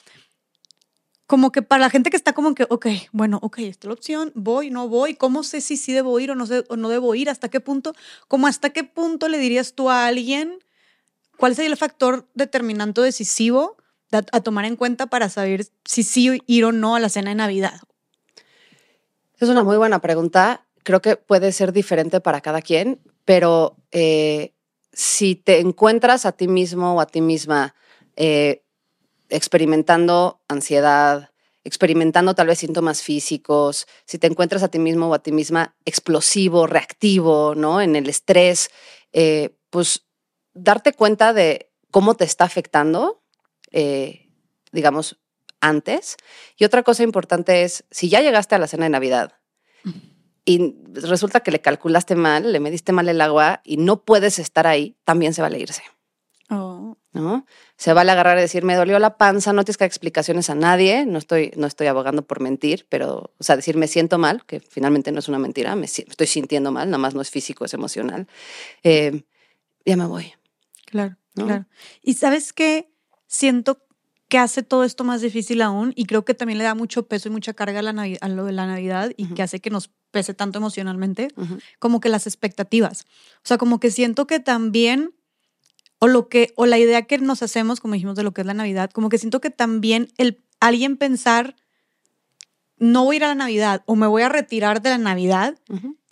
Speaker 1: como que para la gente que está como que, ok, bueno, ok, esta es la opción, voy, no voy, ¿cómo sé si sí debo ir o no, sé, o no debo ir? ¿Hasta qué punto? ¿Cómo hasta qué punto le dirías tú a alguien cuál sería el factor determinante decisivo a, a tomar en cuenta para saber si sí ir o no a la cena de Navidad?
Speaker 2: Es una muy buena pregunta. Creo que puede ser diferente para cada quien, pero eh, si te encuentras a ti mismo o a ti misma eh, experimentando ansiedad, experimentando tal vez síntomas físicos, si te encuentras a ti mismo o a ti misma explosivo, reactivo, ¿no? En el estrés, eh, pues darte cuenta de cómo te está afectando, eh, digamos, antes. Y otra cosa importante es, si ya llegaste a la cena de Navidad y resulta que le calculaste mal, le mediste mal el agua y no puedes estar ahí, también se vale irse. Oh. ¿No? Se vale agarrar y decir, me dolió la panza, no tienes que dar explicaciones a nadie, no estoy, no estoy abogando por mentir, pero, o sea, decir me siento mal, que finalmente no es una mentira, me estoy sintiendo mal, nada más no es físico, es emocional, eh, ya me voy.
Speaker 1: Claro, claro. Y sabes qué, siento que hace todo esto más difícil aún y creo que también le da mucho peso y mucha carga a, la a lo de la Navidad y que hace que nos pese tanto emocionalmente, como que las expectativas. O sea, como que siento que también, o lo que, o la idea que nos hacemos, como dijimos, de lo que es la Navidad, como que siento que también el alguien pensar, no voy a ir a la Navidad o me voy a retirar de la Navidad,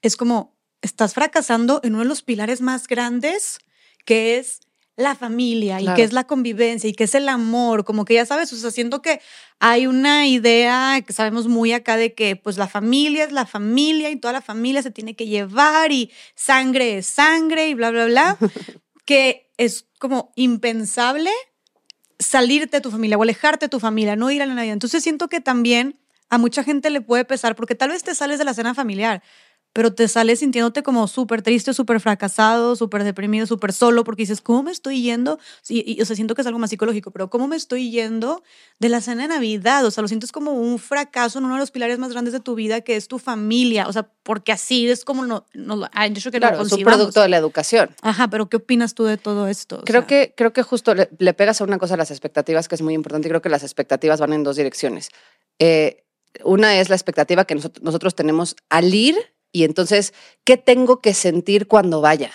Speaker 1: es como, estás fracasando en uno de los pilares más grandes, que es la familia y qué es la convivencia y qué es el amor, como que ya sabes, o sea, siento que hay una idea que sabemos muy acá de que pues la familia es la familia y toda la familia se tiene que llevar y sangre es sangre y bla, bla, bla, [LAUGHS] que es como impensable salirte de tu familia o alejarte de tu familia, no ir a la Navidad. Entonces siento que también a mucha gente le puede pesar porque tal vez te sales de la cena familiar, pero te sales sintiéndote como súper triste, súper fracasado, súper deprimido, súper solo, porque dices, ¿cómo me estoy yendo? Y, o sea, siento que es algo más psicológico, pero ¿cómo me estoy yendo de la cena de Navidad? O sea, lo sientes como un fracaso en uno de los pilares más grandes de tu vida, que es tu familia. O sea, porque así es como no, no han dicho que
Speaker 2: claro, es un producto de la educación.
Speaker 1: Ajá, pero ¿qué opinas tú de todo esto?
Speaker 2: creo, que, creo que justo le, pegas a una cosa a las expectativas que es muy importante y creo que las expectativas van en dos direcciones. Eh, una es la expectativa que nosotros tenemos al ir y entonces, ¿qué tengo que sentir cuando vaya?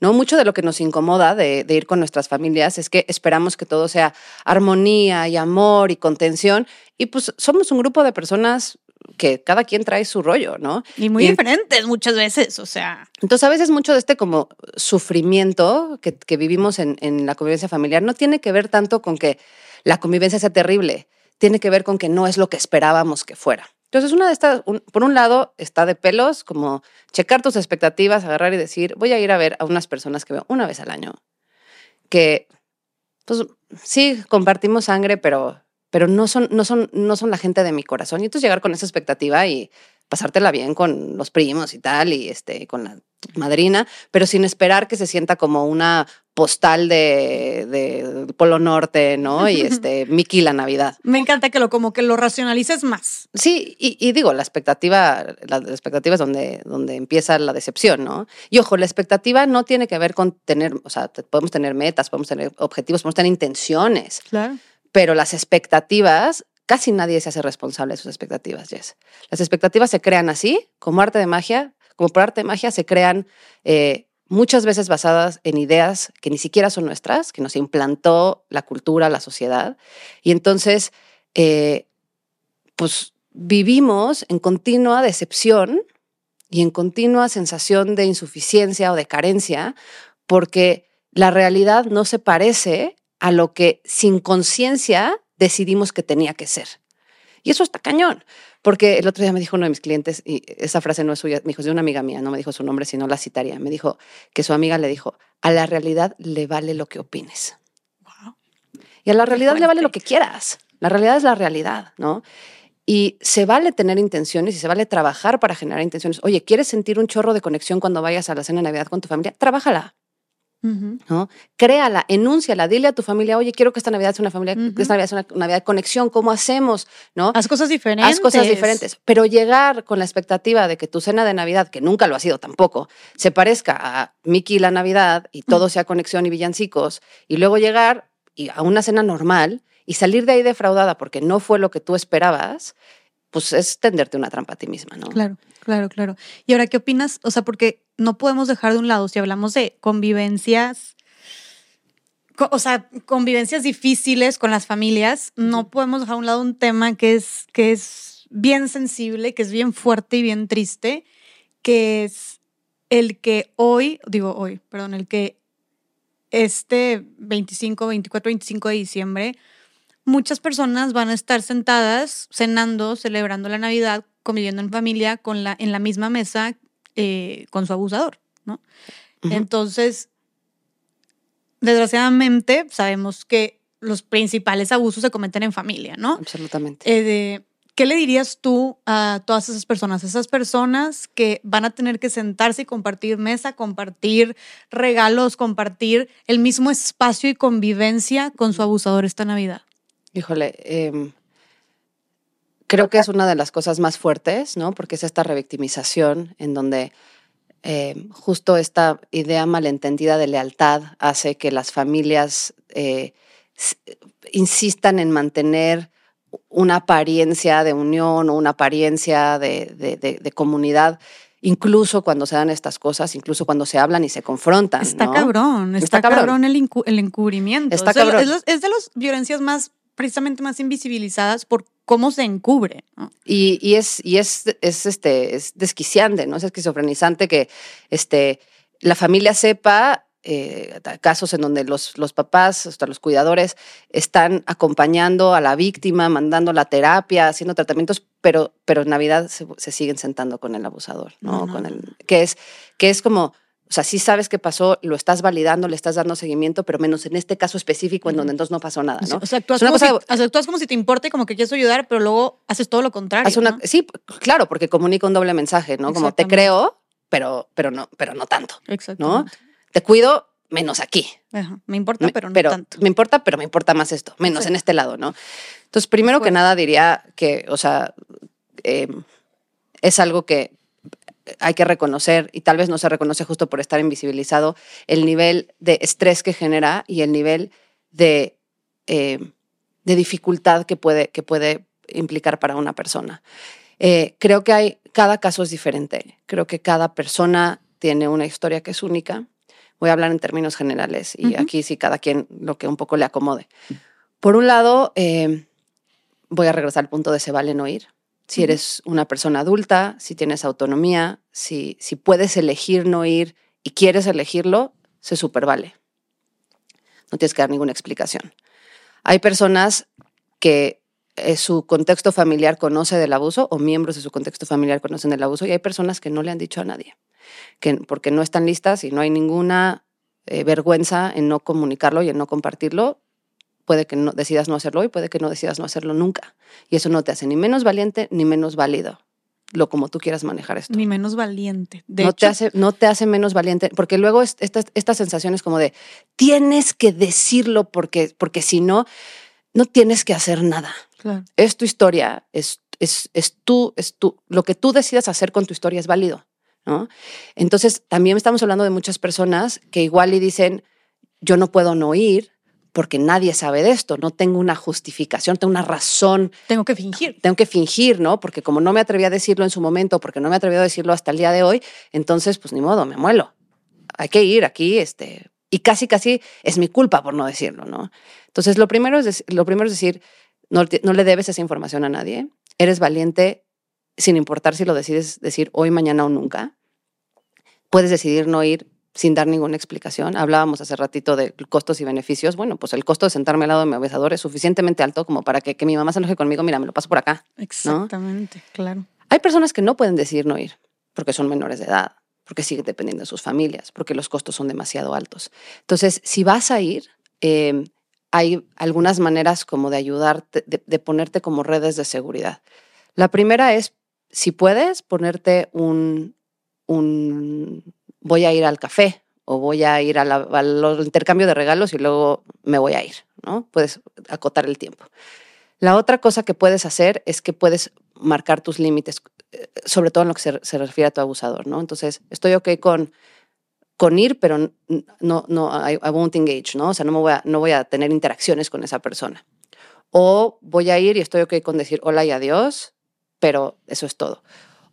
Speaker 2: ¿No? Mucho de lo que nos incomoda de, ir con nuestras familias es que esperamos que todo sea armonía y amor y contención. Y pues somos un grupo de personas que cada quien trae su rollo, ¿no?
Speaker 1: Y muy diferentes muchas veces, o sea.
Speaker 2: Entonces, a veces mucho de este como sufrimiento que, que vivimos en, en, la convivencia familiar no tiene que ver tanto con que la convivencia sea terrible, tiene que ver con que no es lo que esperábamos que fuera. Entonces, una de estas, por un lado, está de pelos, como checar tus expectativas, agarrar y decir, voy a ir a ver a unas personas que veo una vez al año, que, pues, sí, compartimos sangre, pero, pero no, son, no, son, no son la gente de mi corazón. Y entonces llegar con esa expectativa y pasártela bien con los primos y tal, y este, con la madrina, pero sin esperar que se sienta como una postal de, de Polo Norte, ¿no? Y [LAUGHS] este, Mickey la Navidad.
Speaker 1: Me encanta que lo como que lo racionalices más.
Speaker 2: Sí, y, digo, la expectativa, la, expectativa es donde, donde empieza la decepción, ¿no? Y ojo, la expectativa no tiene que ver con tener, o sea, podemos tener metas, podemos tener objetivos, podemos tener intenciones.
Speaker 1: Claro.
Speaker 2: Pero las expectativas casi nadie se hace responsable de sus expectativas, Jess. Las expectativas se crean así, como arte de magia, como por arte de magia se crean eh, muchas veces basadas en ideas que ni siquiera son nuestras, que nos implantó la cultura, la sociedad. Y entonces, eh, pues vivimos en continua decepción y en continua sensación de insuficiencia o de carencia, porque la realidad no se parece a lo que sin conciencia decidimos que tenía que ser. Y eso está cañón, porque el otro día me dijo uno de mis clientes, y esa frase no es suya, me dijo, es de una amiga mía, no me dijo su nombre, sino la citaría. Me dijo que su amiga le dijo, a la realidad le vale lo que opines. Y a la realidad le vale lo que quieras. La realidad es la realidad, ¿no? Y se vale tener intenciones y se vale trabajar para generar intenciones. Oye, ¿quieres sentir un chorro de conexión cuando vayas a la cena de Navidad con tu familia? Trabájala. ¿No? Créala, enúnciala, dile a tu familia, oye, quiero que esta Navidad sea una familia, que esta Navidad sea una Navidad de conexión, ¿cómo hacemos? ¿no?
Speaker 1: Haz cosas diferentes.
Speaker 2: Haz cosas diferentes. Pero llegar con la expectativa de que tu cena de Navidad, que nunca lo ha sido tampoco, se parezca a Mickey la Navidad y todo sea conexión y villancicos, y luego llegar y a una cena normal y salir de ahí defraudada porque no fue lo que tú esperabas, pues es tenderte una trampa a ti misma, ¿no?
Speaker 1: Claro, claro, claro. Y ahora, ¿qué opinas? O sea, porque no podemos dejar de un lado, si hablamos de convivencias, o sea, convivencias difíciles con las familias, no podemos dejar a un lado un tema que es, que es bien sensible, que es bien fuerte y bien triste, que es el que hoy, digo hoy, perdón, el que este 25, 24, 25 de diciembre, muchas personas van a estar sentadas, cenando, celebrando la Navidad, conviviendo en familia con la, en la misma mesa eh, con su abusador, ¿no? Entonces, desgraciadamente, sabemos que los principales abusos se cometen en familia, ¿no?
Speaker 2: Absolutamente.
Speaker 1: Eh, ¿Qué le dirías tú a todas esas personas? Esas personas que van a tener que sentarse y compartir mesa, compartir regalos, compartir el mismo espacio y convivencia con su abusador esta Navidad.
Speaker 2: Híjole, em, creo que es una de las cosas más fuertes, ¿no? Porque es esta revictimización en donde em, justo esta idea malentendida de lealtad hace que las familias eh, insistan en mantener una apariencia de unión o una apariencia de, comunidad incluso cuando se dan estas cosas, incluso cuando se hablan y se confrontan.
Speaker 1: Está cabrón, está, cabrón, el, encubrimiento.
Speaker 2: Está cabrón.
Speaker 1: Es, de las violencias más precisamente más invisibilizadas por cómo se encubre.
Speaker 2: Y, es, y es, es, este, es desquiciante, ¿no? Es esquizofrenizante que este, la familia sepa eh, casos en donde los, los papás, hasta los cuidadores, están acompañando a la víctima, mandando la terapia, haciendo tratamientos, pero, pero en Navidad se, siguen sentando con el abusador, ¿no? Con el, que, es, que es como o sea, sí sabes qué pasó, lo estás validando, le estás dando seguimiento, pero menos en este caso específico en donde entonces no pasó nada, ¿no?
Speaker 1: O sea, actúas, como, si, como si te importe, como que quieres ayudar, pero luego haces todo lo contrario.
Speaker 2: Sí, claro, porque comunica un doble mensaje, ¿no? Como te creo, pero, pero, no, pero no tanto. Exacto. ¿no? Te cuido menos aquí.
Speaker 1: Me importa, pero no tanto.
Speaker 2: Me importa, pero me importa más esto, menos en este lado, ¿no? Entonces, primero que nada diría que, o sea, em, es algo que hay que reconocer, y tal vez no se reconoce justo por estar invisibilizado, el nivel de estrés que genera y el nivel de, eh, de dificultad que puede, que puede implicar para una persona. Eh, creo que hay, cada caso es diferente. Creo que cada persona tiene una historia que es única. Voy a hablar en términos generales y aquí sí cada quien lo que un poco le acomode. Por un lado, eh, voy a regresar al punto de se vale no ir si eres una persona adulta, si tienes autonomía, si, si puedes elegir no ir y quieres elegirlo, se supervale. No tienes que dar ninguna explicación. Hay personas que eh, su contexto familiar conoce del abuso o miembros de su contexto familiar conocen del abuso y hay personas que no le han dicho a nadie, que, porque no están listas y no hay ninguna eh, vergüenza en no comunicarlo y en no compartirlo puede que no, decidas no hacerlo y puede que no decidas no hacerlo nunca. Y eso no te hace ni menos valiente ni menos válido. Lo como tú quieras manejar esto.
Speaker 1: Ni menos valiente.
Speaker 2: no, te hace, no te hace menos valiente, porque luego estas esta sensación es como de tienes que decirlo porque, porque si no, no tienes que hacer nada. Es tu historia, es, es, es, tú, es tú, lo que tú decidas hacer con tu historia es válido. ¿no? Entonces, también estamos hablando de muchas personas que igual y dicen, yo no puedo no ir, porque nadie sabe de esto, no tengo una justificación, tengo una razón.
Speaker 1: Tengo que fingir.
Speaker 2: Tengo que fingir, ¿no? Porque como no me atreví a decirlo en su momento, porque no me atreví a decirlo hasta el día de hoy, entonces, pues ni modo, me muelo. hay que ir aquí, este, y casi, casi es mi culpa por no decirlo, ¿no? Entonces, lo primero es, lo primero es decir, no, no le debes esa información a nadie, eres valiente sin importar si lo decides decir hoy, mañana o nunca. Puedes decidir no ir sin dar ninguna explicación. Hablábamos hace ratito de costos y beneficios. Bueno, pues el costo de sentarme al lado de mi abusador es suficientemente alto como para que, que mi mamá se enoje conmigo, mira, me lo paso por acá.
Speaker 1: Exactamente, claro.
Speaker 2: Hay personas que no pueden decidir no ir porque son menores de edad, porque siguen dependiendo de sus familias, porque los costos son demasiado altos. Entonces, si vas a ir, eh, hay algunas maneras como de ayudarte, de, de ponerte como redes de seguridad. La primera es, si puedes, ponerte un, un voy a ir al café o voy a ir al intercambio de regalos y luego me voy a ir, ¿no? Puedes acotar el tiempo. La otra cosa que puedes hacer es que puedes marcar tus límites, eh, sobre todo en lo que se, se refiere a tu abusador, ¿no? Entonces, estoy ok con, con ir, pero no, no, I, I won't engage, ¿no? O sea, no, me voy a, no voy a tener interacciones con esa persona. O voy a ir y estoy ok con decir hola y adiós, pero eso es todo.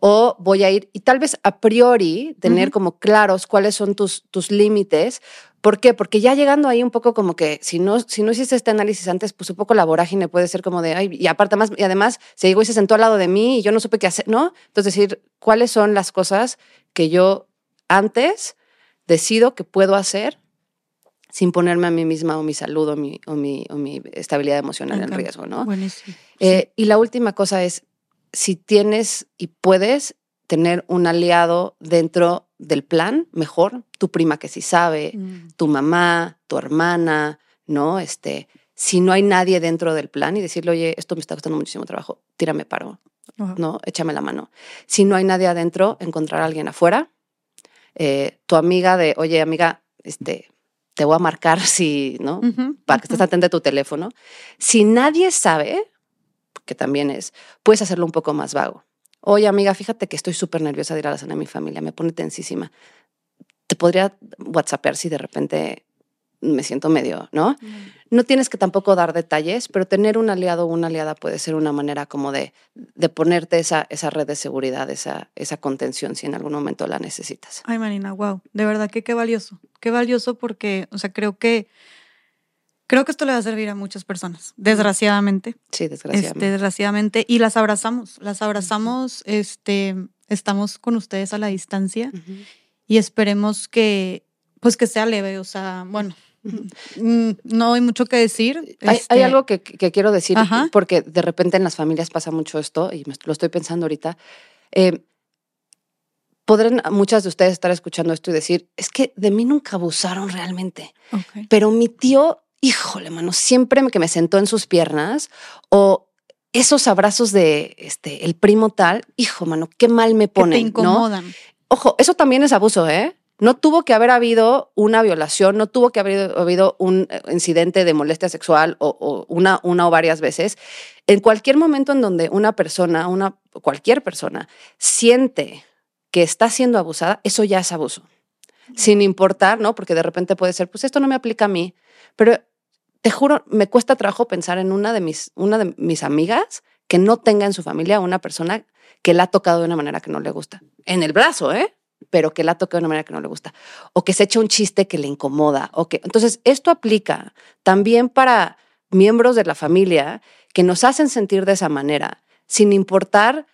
Speaker 2: O voy a ir y tal vez a priori tener
Speaker 1: Ujú.
Speaker 2: como claros cuáles son tus, tus límites. ¿Por qué? Porque ya llegando ahí un poco como que si no, si no hiciste este análisis antes, pues un poco la vorágine puede ser como de, ay, y aparte más, y además se llegó y se sentó al lado de mí y yo no supe qué hacer, ¿no? Entonces decir, ¿cuáles son las cosas que yo antes decido que puedo hacer sin ponerme a mí misma o mi salud o mi, o mi, o mi estabilidad emocional
Speaker 1: Me
Speaker 2: en riesgo, ¿no?
Speaker 1: Buenísimo.
Speaker 2: Eh, y la última cosa es, si tienes y puedes tener un aliado dentro del plan, mejor, tu prima que sí sabe,
Speaker 1: Mm.
Speaker 2: tu mamá, tu hermana, ¿no? Este, si no hay nadie dentro del plan y decirle, oye, esto me está costando muchísimo trabajo, tírame paro. ¿no? Échame la mano. Si no hay nadie adentro, encontrar a alguien afuera. Eh, tu amiga de, oye, amiga, este, te voy a marcar [LAUGHS] si, ¿no?
Speaker 1: Ujú,
Speaker 2: para que estés atenta a tu teléfono. Si nadie sabe, que también es, puedes hacerlo un poco más vago. Oye, amiga, fíjate que estoy súper nerviosa de ir a la cena de mi familia, me pone tensísima. Te podría WhatsAppear si de repente me siento medio, ¿no? No tienes que tampoco dar detalles, pero tener un aliado o una aliada puede ser una manera como de, de ponerte esa, esa red de seguridad, esa, esa contención si en algún momento la necesitas.
Speaker 1: Ay, Marina, wow. De verdad que qué valioso. Qué valioso porque, o sea, creo que creo que esto le va a servir a muchas personas, desgraciadamente.
Speaker 2: Sí,
Speaker 1: Este,
Speaker 2: desgraciadamente.
Speaker 1: desgraciadamente. Y las abrazamos. Las abrazamos, este, estamos con ustedes a la distancia y esperemos que, pues que sea leve. O sea, bueno, mm, no hay mucho que decir.
Speaker 2: Hay, hay
Speaker 1: este,
Speaker 2: algo que, que quiero decir,
Speaker 1: Ajá.
Speaker 2: porque de repente en las familias pasa mucho esto, y me- lo estoy pensando ahorita. Eh, podrán muchas de ustedes estar escuchando esto y decir, es que de mí nunca abusaron realmente, pero mi tío, híjole, mano, siempre que me sentó en sus piernas o esos abrazos de este el primo tal, hijo, mano, qué mal me
Speaker 1: Que te incomodan.
Speaker 2: Ojo, eso también es abuso, ¿eh? No tuvo que haber habido una violación, no tuvo que haber habido un eh, incidente de molestia sexual o, o una, una o varias veces. En cualquier momento en donde una persona, una, cualquier persona, siente que está siendo abusada, eso ya es abuso. Sin importar, ¿no? Porque de repente puede ser, pues esto no me aplica a mí. Pero te juro, me cuesta trabajo pensar en una de mis, una de mis amigas que no tenga en su familia una persona que la ha tocado de una manera que no le gusta. En el brazo, ¿eh? Pero que la ha tocado de una manera que no le gusta. O que se echa un chiste que le incomoda. O que... Entonces, esto aplica también para miembros de la familia que nos hacen sentir de esa manera, sin importar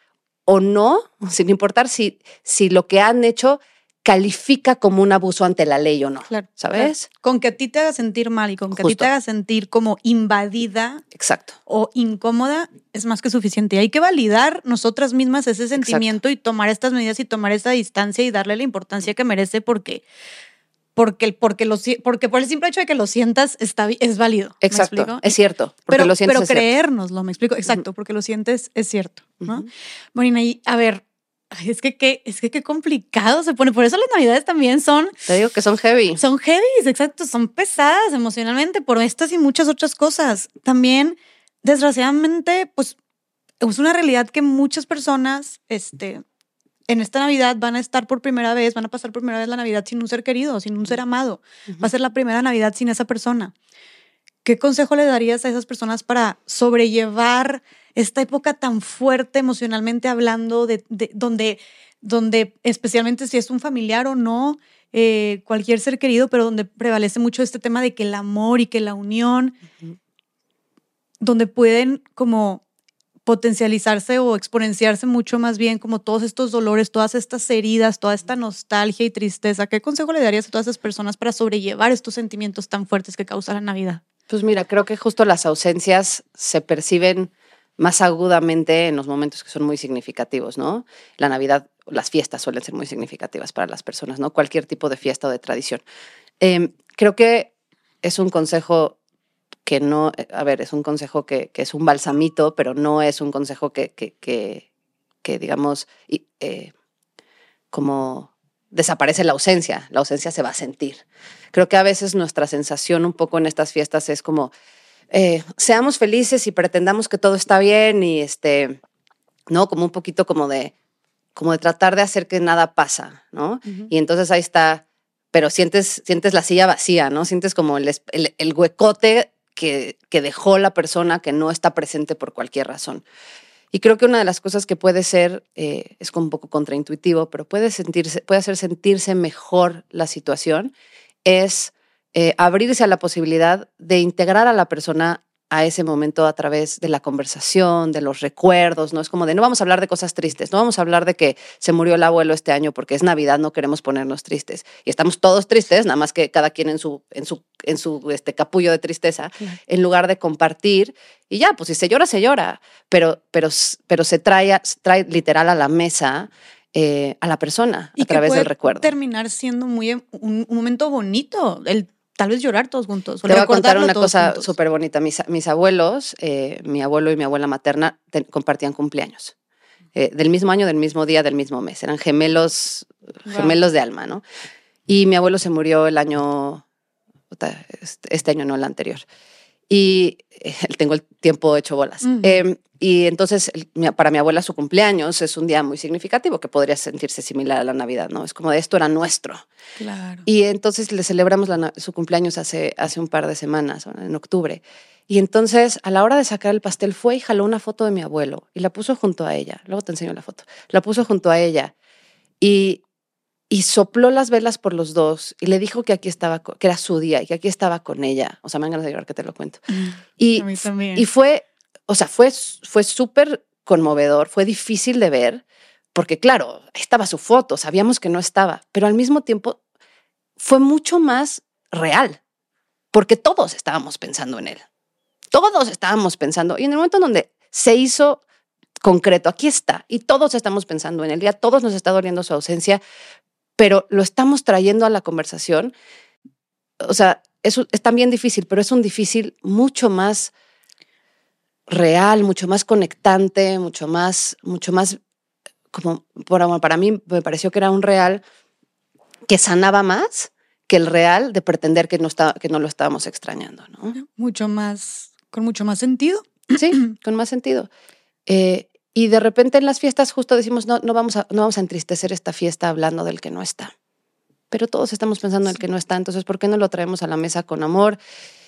Speaker 2: o no, sin importar si, si lo que han hecho califica como un abuso ante la ley o no.
Speaker 1: Claro.
Speaker 2: ¿Sabes?
Speaker 1: claro. Con que a ti te haga sentir mal y con que a ti te haga sentir como invadida
Speaker 2: Exacto.
Speaker 1: o incómoda es más que suficiente. Y hay que validar nosotras mismas ese sentimiento y tomar estas medidas y tomar esta distancia y darle la importancia que merece porque porque porque lo porque por el simple hecho de que lo sientas está es válido. ¿me
Speaker 2: Exacto. Es cierto. Porque
Speaker 1: pero
Speaker 2: lo sientes
Speaker 1: pero
Speaker 2: es cierto.
Speaker 1: creérnoslo, me explico. Exacto, porque lo sientes es cierto, ¿no?
Speaker 2: Ujú.
Speaker 1: Marina, y a ver, ay, es que qué es que qué complicado se pone. Por eso las navidades también son
Speaker 2: Te digo que son heavy.
Speaker 1: son heavy, exacto, son pesadas emocionalmente por estas y muchas otras cosas. También, desgraciadamente, pues es una realidad que muchas personas, este, en esta Navidad van a estar por primera vez, van a pasar por primera vez la Navidad sin un ser querido, sin un ser amado. Va a ser la primera Navidad sin esa persona. ¿Qué consejo le darías a esas personas para sobrellevar esta época tan fuerte emocionalmente hablando, de, de- donde donde especialmente si es un familiar o no, eh, cualquier ser querido, pero donde prevalece mucho este tema de que el amor y que la unión, donde pueden como potencializarse o exponenciarse mucho más bien como todos estos dolores, todas estas heridas, toda esta nostalgia y tristeza. ¿Qué consejo le darías a todas esas personas para sobrellevar estos sentimientos tan fuertes que causa la Navidad?
Speaker 2: Pues mira, creo que justo las ausencias se perciben más agudamente en los momentos que son muy significativos, ¿no? La Navidad, las fiestas suelen ser muy significativas para las personas, ¿no? Cualquier tipo de fiesta o de tradición. Em, creo que es un consejo que no, eh, a ver, es un consejo que, es un balsamito, pero no es un consejo que, que, digamos, eh, como desaparece la ausencia, la ausencia se va a sentir. Creo que a veces nuestra sensación un poco en estas fiestas es como, eh, seamos felices y pretendamos que todo está bien y este, ¿no? Como un poquito como de, como de tratar de hacer que nada pasa, ¿no? Y entonces ahí está, pero sientes, sientes la silla vacía, ¿no? Sientes como el, el, el huecote que, dejó la persona que no está presente por cualquier razón. Y creo que una de las cosas que puede ser, eh, es como un poco contraintuitivo, pero puede, sentirse, puede hacer sentirse mejor la situación, es eh, abrirse a la posibilidad de integrar a la persona a ese momento a través de la conversación, de los recuerdos, ¿no? Es como de no vamos a hablar de cosas tristes, no vamos a hablar de que se murió el abuelo este año porque es Navidad, no queremos ponernos tristes. Y estamos todos tristes, nada más que cada quien en su, en su, en su este, capullo de tristeza, en lugar de compartir. Y ya, pues si se llora, se llora, pero, pero, pero se, trae, trae literal a la mesa eh, a la persona a través del recuerdo.
Speaker 1: terminar siendo muy un, un momento bonito, el tal vez llorar todos juntos.
Speaker 2: Te voy a contar una cosa súper bonita. Mis, mis abuelos, eh, mi abuelo y mi abuela materna compartían cumpleaños. Eh, del mismo año, del mismo día, del mismo mes. Eran gemelos, gemelos de alma, ¿no? Y mi abuelo se murió el año, este, este año no, el anterior y eh, [LAUGHS] tengo el tiempo hecho bolas. Em, y entonces, para mi abuela, su cumpleaños es un día muy significativo que podría sentirse similar a la Navidad, ¿no? Es como de esto era nuestro.
Speaker 1: Claro.
Speaker 2: Y entonces le celebramos su cumpleaños hace, hace un par de semanas, en octubre. Y entonces, a la hora de sacar el pastel, fue y jaló una foto de mi abuelo y la puso junto a ella. Luego te enseño la foto. La puso junto a ella. Y y sopló las velas por los dos y le dijo que aquí estaba, que era su día y que aquí estaba con ella. O sea, me han ganas de llorar que te lo cuento.
Speaker 1: Mm, y, a mí también.
Speaker 2: y fue, o sea, fue, fue súper conmovedor, fue difícil de ver, porque claro, estaba su foto, sabíamos que no estaba, pero al mismo tiempo fue mucho más real, porque todos estábamos pensando en él. Todos estábamos pensando, y en el momento en donde se hizo concreto, aquí está, y todos estamos pensando en él, ya todos nos está doliendo su ausencia, pero lo estamos trayendo a la conversación. O sea, es, es también difícil, pero es un difícil mucho más real, mucho más conectante, mucho más, mucho más, como para, para mí me pareció que era un real que sanaba más que el real de pretender que no, está, que no lo estábamos extrañando, ¿no?
Speaker 1: Mucho más, con mucho más sentido.
Speaker 2: Sí, [CLEARS THROAT] con más sentido. Eh, y de repente en las fiestas justo decimos, no, no, vamos a, no vamos a entristecer esta fiesta hablando del que no está. Pero todos estamos pensando en el que no está, entonces ¿por qué no lo traemos a la mesa con amor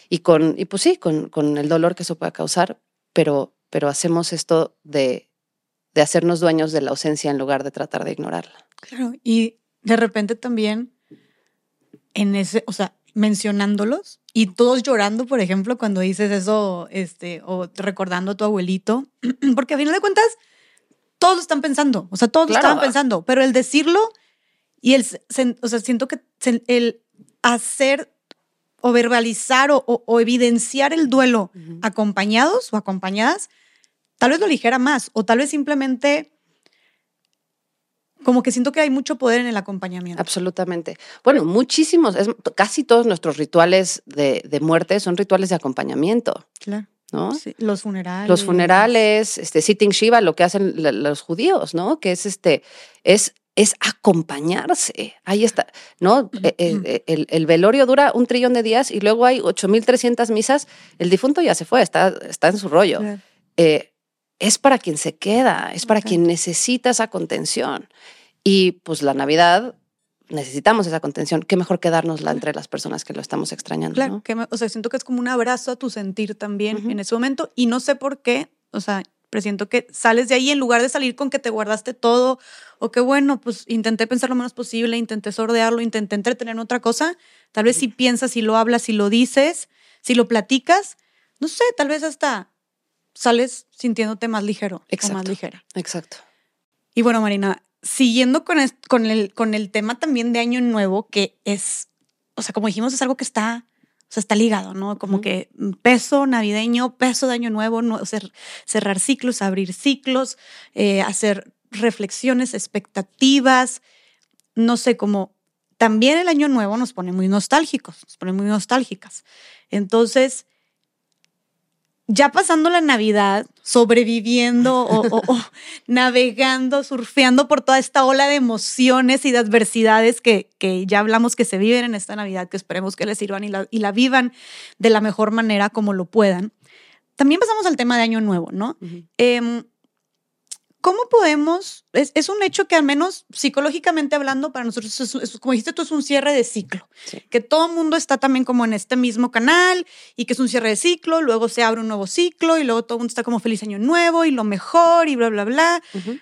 Speaker 2: y con, y pues sí, con, con el dolor que eso pueda causar, pero, pero hacemos esto de, de hacernos dueños de la ausencia en lugar de tratar de ignorarla.
Speaker 1: Claro, y de repente también en ese, o sea, mencionándolos y todos llorando, por ejemplo, cuando dices eso, este, o recordando a tu abuelito, [CLEARS THROAT] porque a final de cuentas, todos lo están pensando, o sea, todos lo estaban pensando, pero el decirlo y el, o sea, siento que el hacer o verbalizar o, evidenciar el duelo acompañados o acompañadas, tal vez lo ligera más, o tal vez simplemente como que siento que hay mucho poder en el acompañamiento.
Speaker 2: Absolutamente. Bueno, muchísimos, casi todos nuestros rituales de, muerte son rituales de acompañamiento.
Speaker 1: Claro.
Speaker 2: ¿no?
Speaker 1: los funerales.
Speaker 2: Los funerales, este sitting Shiva, lo que hacen los judíos, ¿no? Que es este, es, es acompañarse. Ahí está, ¿no? E, e, el, el, velorio dura un trillón de días y luego hay 8.300 misas. El difunto ya se fue, está, está en su rollo. Eh, es para quien se queda, es para quien necesita esa contención. Y pues la Navidad necesitamos esa contención. Qué mejor quedárnosla entre las personas que lo estamos extrañando.
Speaker 1: Claro, que o sea, siento que es como un abrazo a tu sentir también en ese momento. Y no sé por qué, o sea, Presiento que sales de ahí en lugar de salir con que te guardaste todo o que bueno, pues intenté pensar lo menos posible, intenté sordearlo, intenté entretener en otra cosa. Tal vez si piensas, si lo hablas, si lo dices, si lo platicas, no sé, tal vez hasta sales sintiéndote más ligero
Speaker 2: Exacto.
Speaker 1: o más ligera.
Speaker 2: Exacto.
Speaker 1: Y bueno, Marina, siguiendo con, est- con, el, con el tema también de Año Nuevo, que es, o sea, como dijimos, es algo que está, o sea, está ligado, ¿no? Como que peso navideño, peso de Año Nuevo, no, cer- cerrar ciclos, abrir ciclos, eh, hacer reflexiones, expectativas, no sé, como también el Año Nuevo nos pone muy nostálgicos, nos pone muy nostálgicas. Entonces, ya pasando la Navidad, sobreviviendo o, o- o [LAUGHS] navegando, surfeando por toda esta ola de emociones y de adversidades que, que ya hablamos que se viven en esta Navidad, que esperemos que les sirvan y la, y la vivan de la mejor manera como lo puedan. También pasamos al tema de Año Nuevo, ¿no? ¿Cómo podemos? Es, es un hecho que al menos psicológicamente hablando para nosotros, es- es- como dijiste tú, es un cierre de ciclo.
Speaker 2: Sí.
Speaker 1: Que todo el mundo está también como en este mismo canal y que es un cierre de ciclo, luego se abre un nuevo ciclo y luego todo el mundo está como feliz año nuevo y lo mejor y bla, bla, bla.
Speaker 2: Ujú.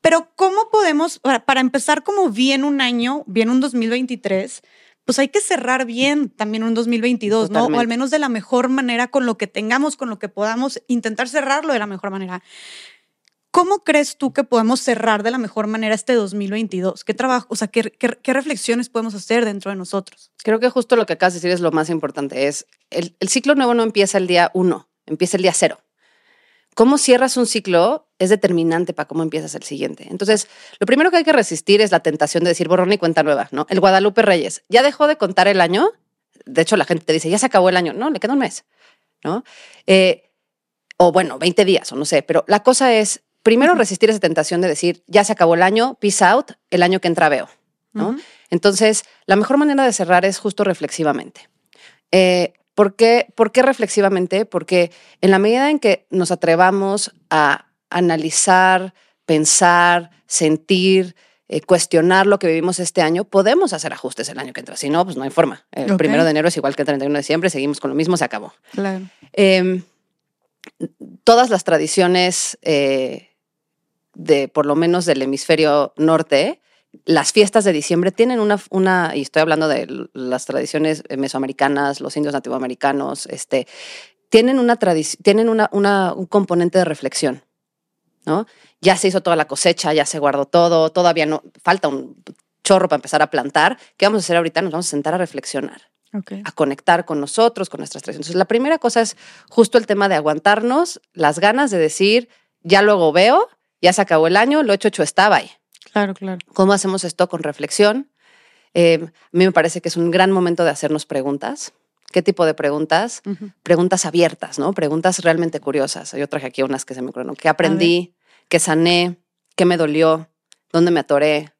Speaker 1: Pero ¿cómo podemos, para, para empezar como bien un año, bien un 2023, pues hay que cerrar bien también un 2022, ¿no? O al
Speaker 2: Totalmente.
Speaker 1: menos de la mejor manera, con lo que tengamos, con lo que podamos, intentar cerrarlo de la mejor manera. ¿Cómo crees tú que podemos cerrar de la mejor manera este 2022? ¿Qué trabajo, o sea, qué, reflexiones podemos hacer dentro de nosotros?
Speaker 2: Creo que justo lo que acabas de decir es lo más importante. Es el, el ciclo nuevo no empieza el día uno, empieza el día cero. Cómo cierras un ciclo es determinante para cómo empiezas el siguiente. Entonces, lo primero que hay que resistir es la tentación de decir borrón y cuenta nueva, ¿no? El Guadalupe Reyes ya dejó de contar el año. De hecho, la gente te dice, ya se acabó el año. No, le queda un mes, ¿no? Eh, o bueno, 20 días, o no sé. Pero la cosa es, primero resistir esa tentación de decir, ya se acabó el año, peace out, el año que entra veo. ¿no? Entonces, la mejor manera de cerrar es justo reflexivamente. Eh, ¿por, qué, ¿Por qué reflexivamente? Porque en la medida en que nos atrevamos a analizar, pensar, sentir, eh, cuestionar lo que vivimos este año, podemos hacer ajustes el año que entra. Si no, pues no hay forma. El primero de enero es igual que el 31 de diciembre, seguimos con lo mismo, se acabó.
Speaker 1: Claro.
Speaker 2: Eh, todas las tradiciones eh, de, por lo menos del hemisferio norte, las fiestas de diciembre tienen una, una y estoy hablando de las tradiciones mesoamericanas, los indios nativoamericanos, este, tienen una tienen una, una- un componente de reflexión, ¿no? Ya se hizo toda la cosecha, ya se guardó todo, todavía no, falta un chorro para empezar a plantar. ¿Qué vamos a hacer ahorita? Nos vamos a sentar a reflexionar a conectar con nosotros, con nuestras tradiciones. Entonces, la primera cosa es justo el tema de aguantarnos las ganas de decir, ya luego veo, ya se acabó el año, lo hecho, hecho está, bye.
Speaker 1: Claro, claro.
Speaker 2: ¿Cómo hacemos esto con reflexión? Eh, a mí me parece que es un gran momento de hacernos preguntas. ¿Qué tipo de preguntas? Preguntas abiertas, ¿no? Preguntas realmente curiosas. Yo traje aquí unas que se me ocurrieron. ¿Qué aprendí? ¿Qué sané? ¿Qué me dolió? ¿Dónde me atoré?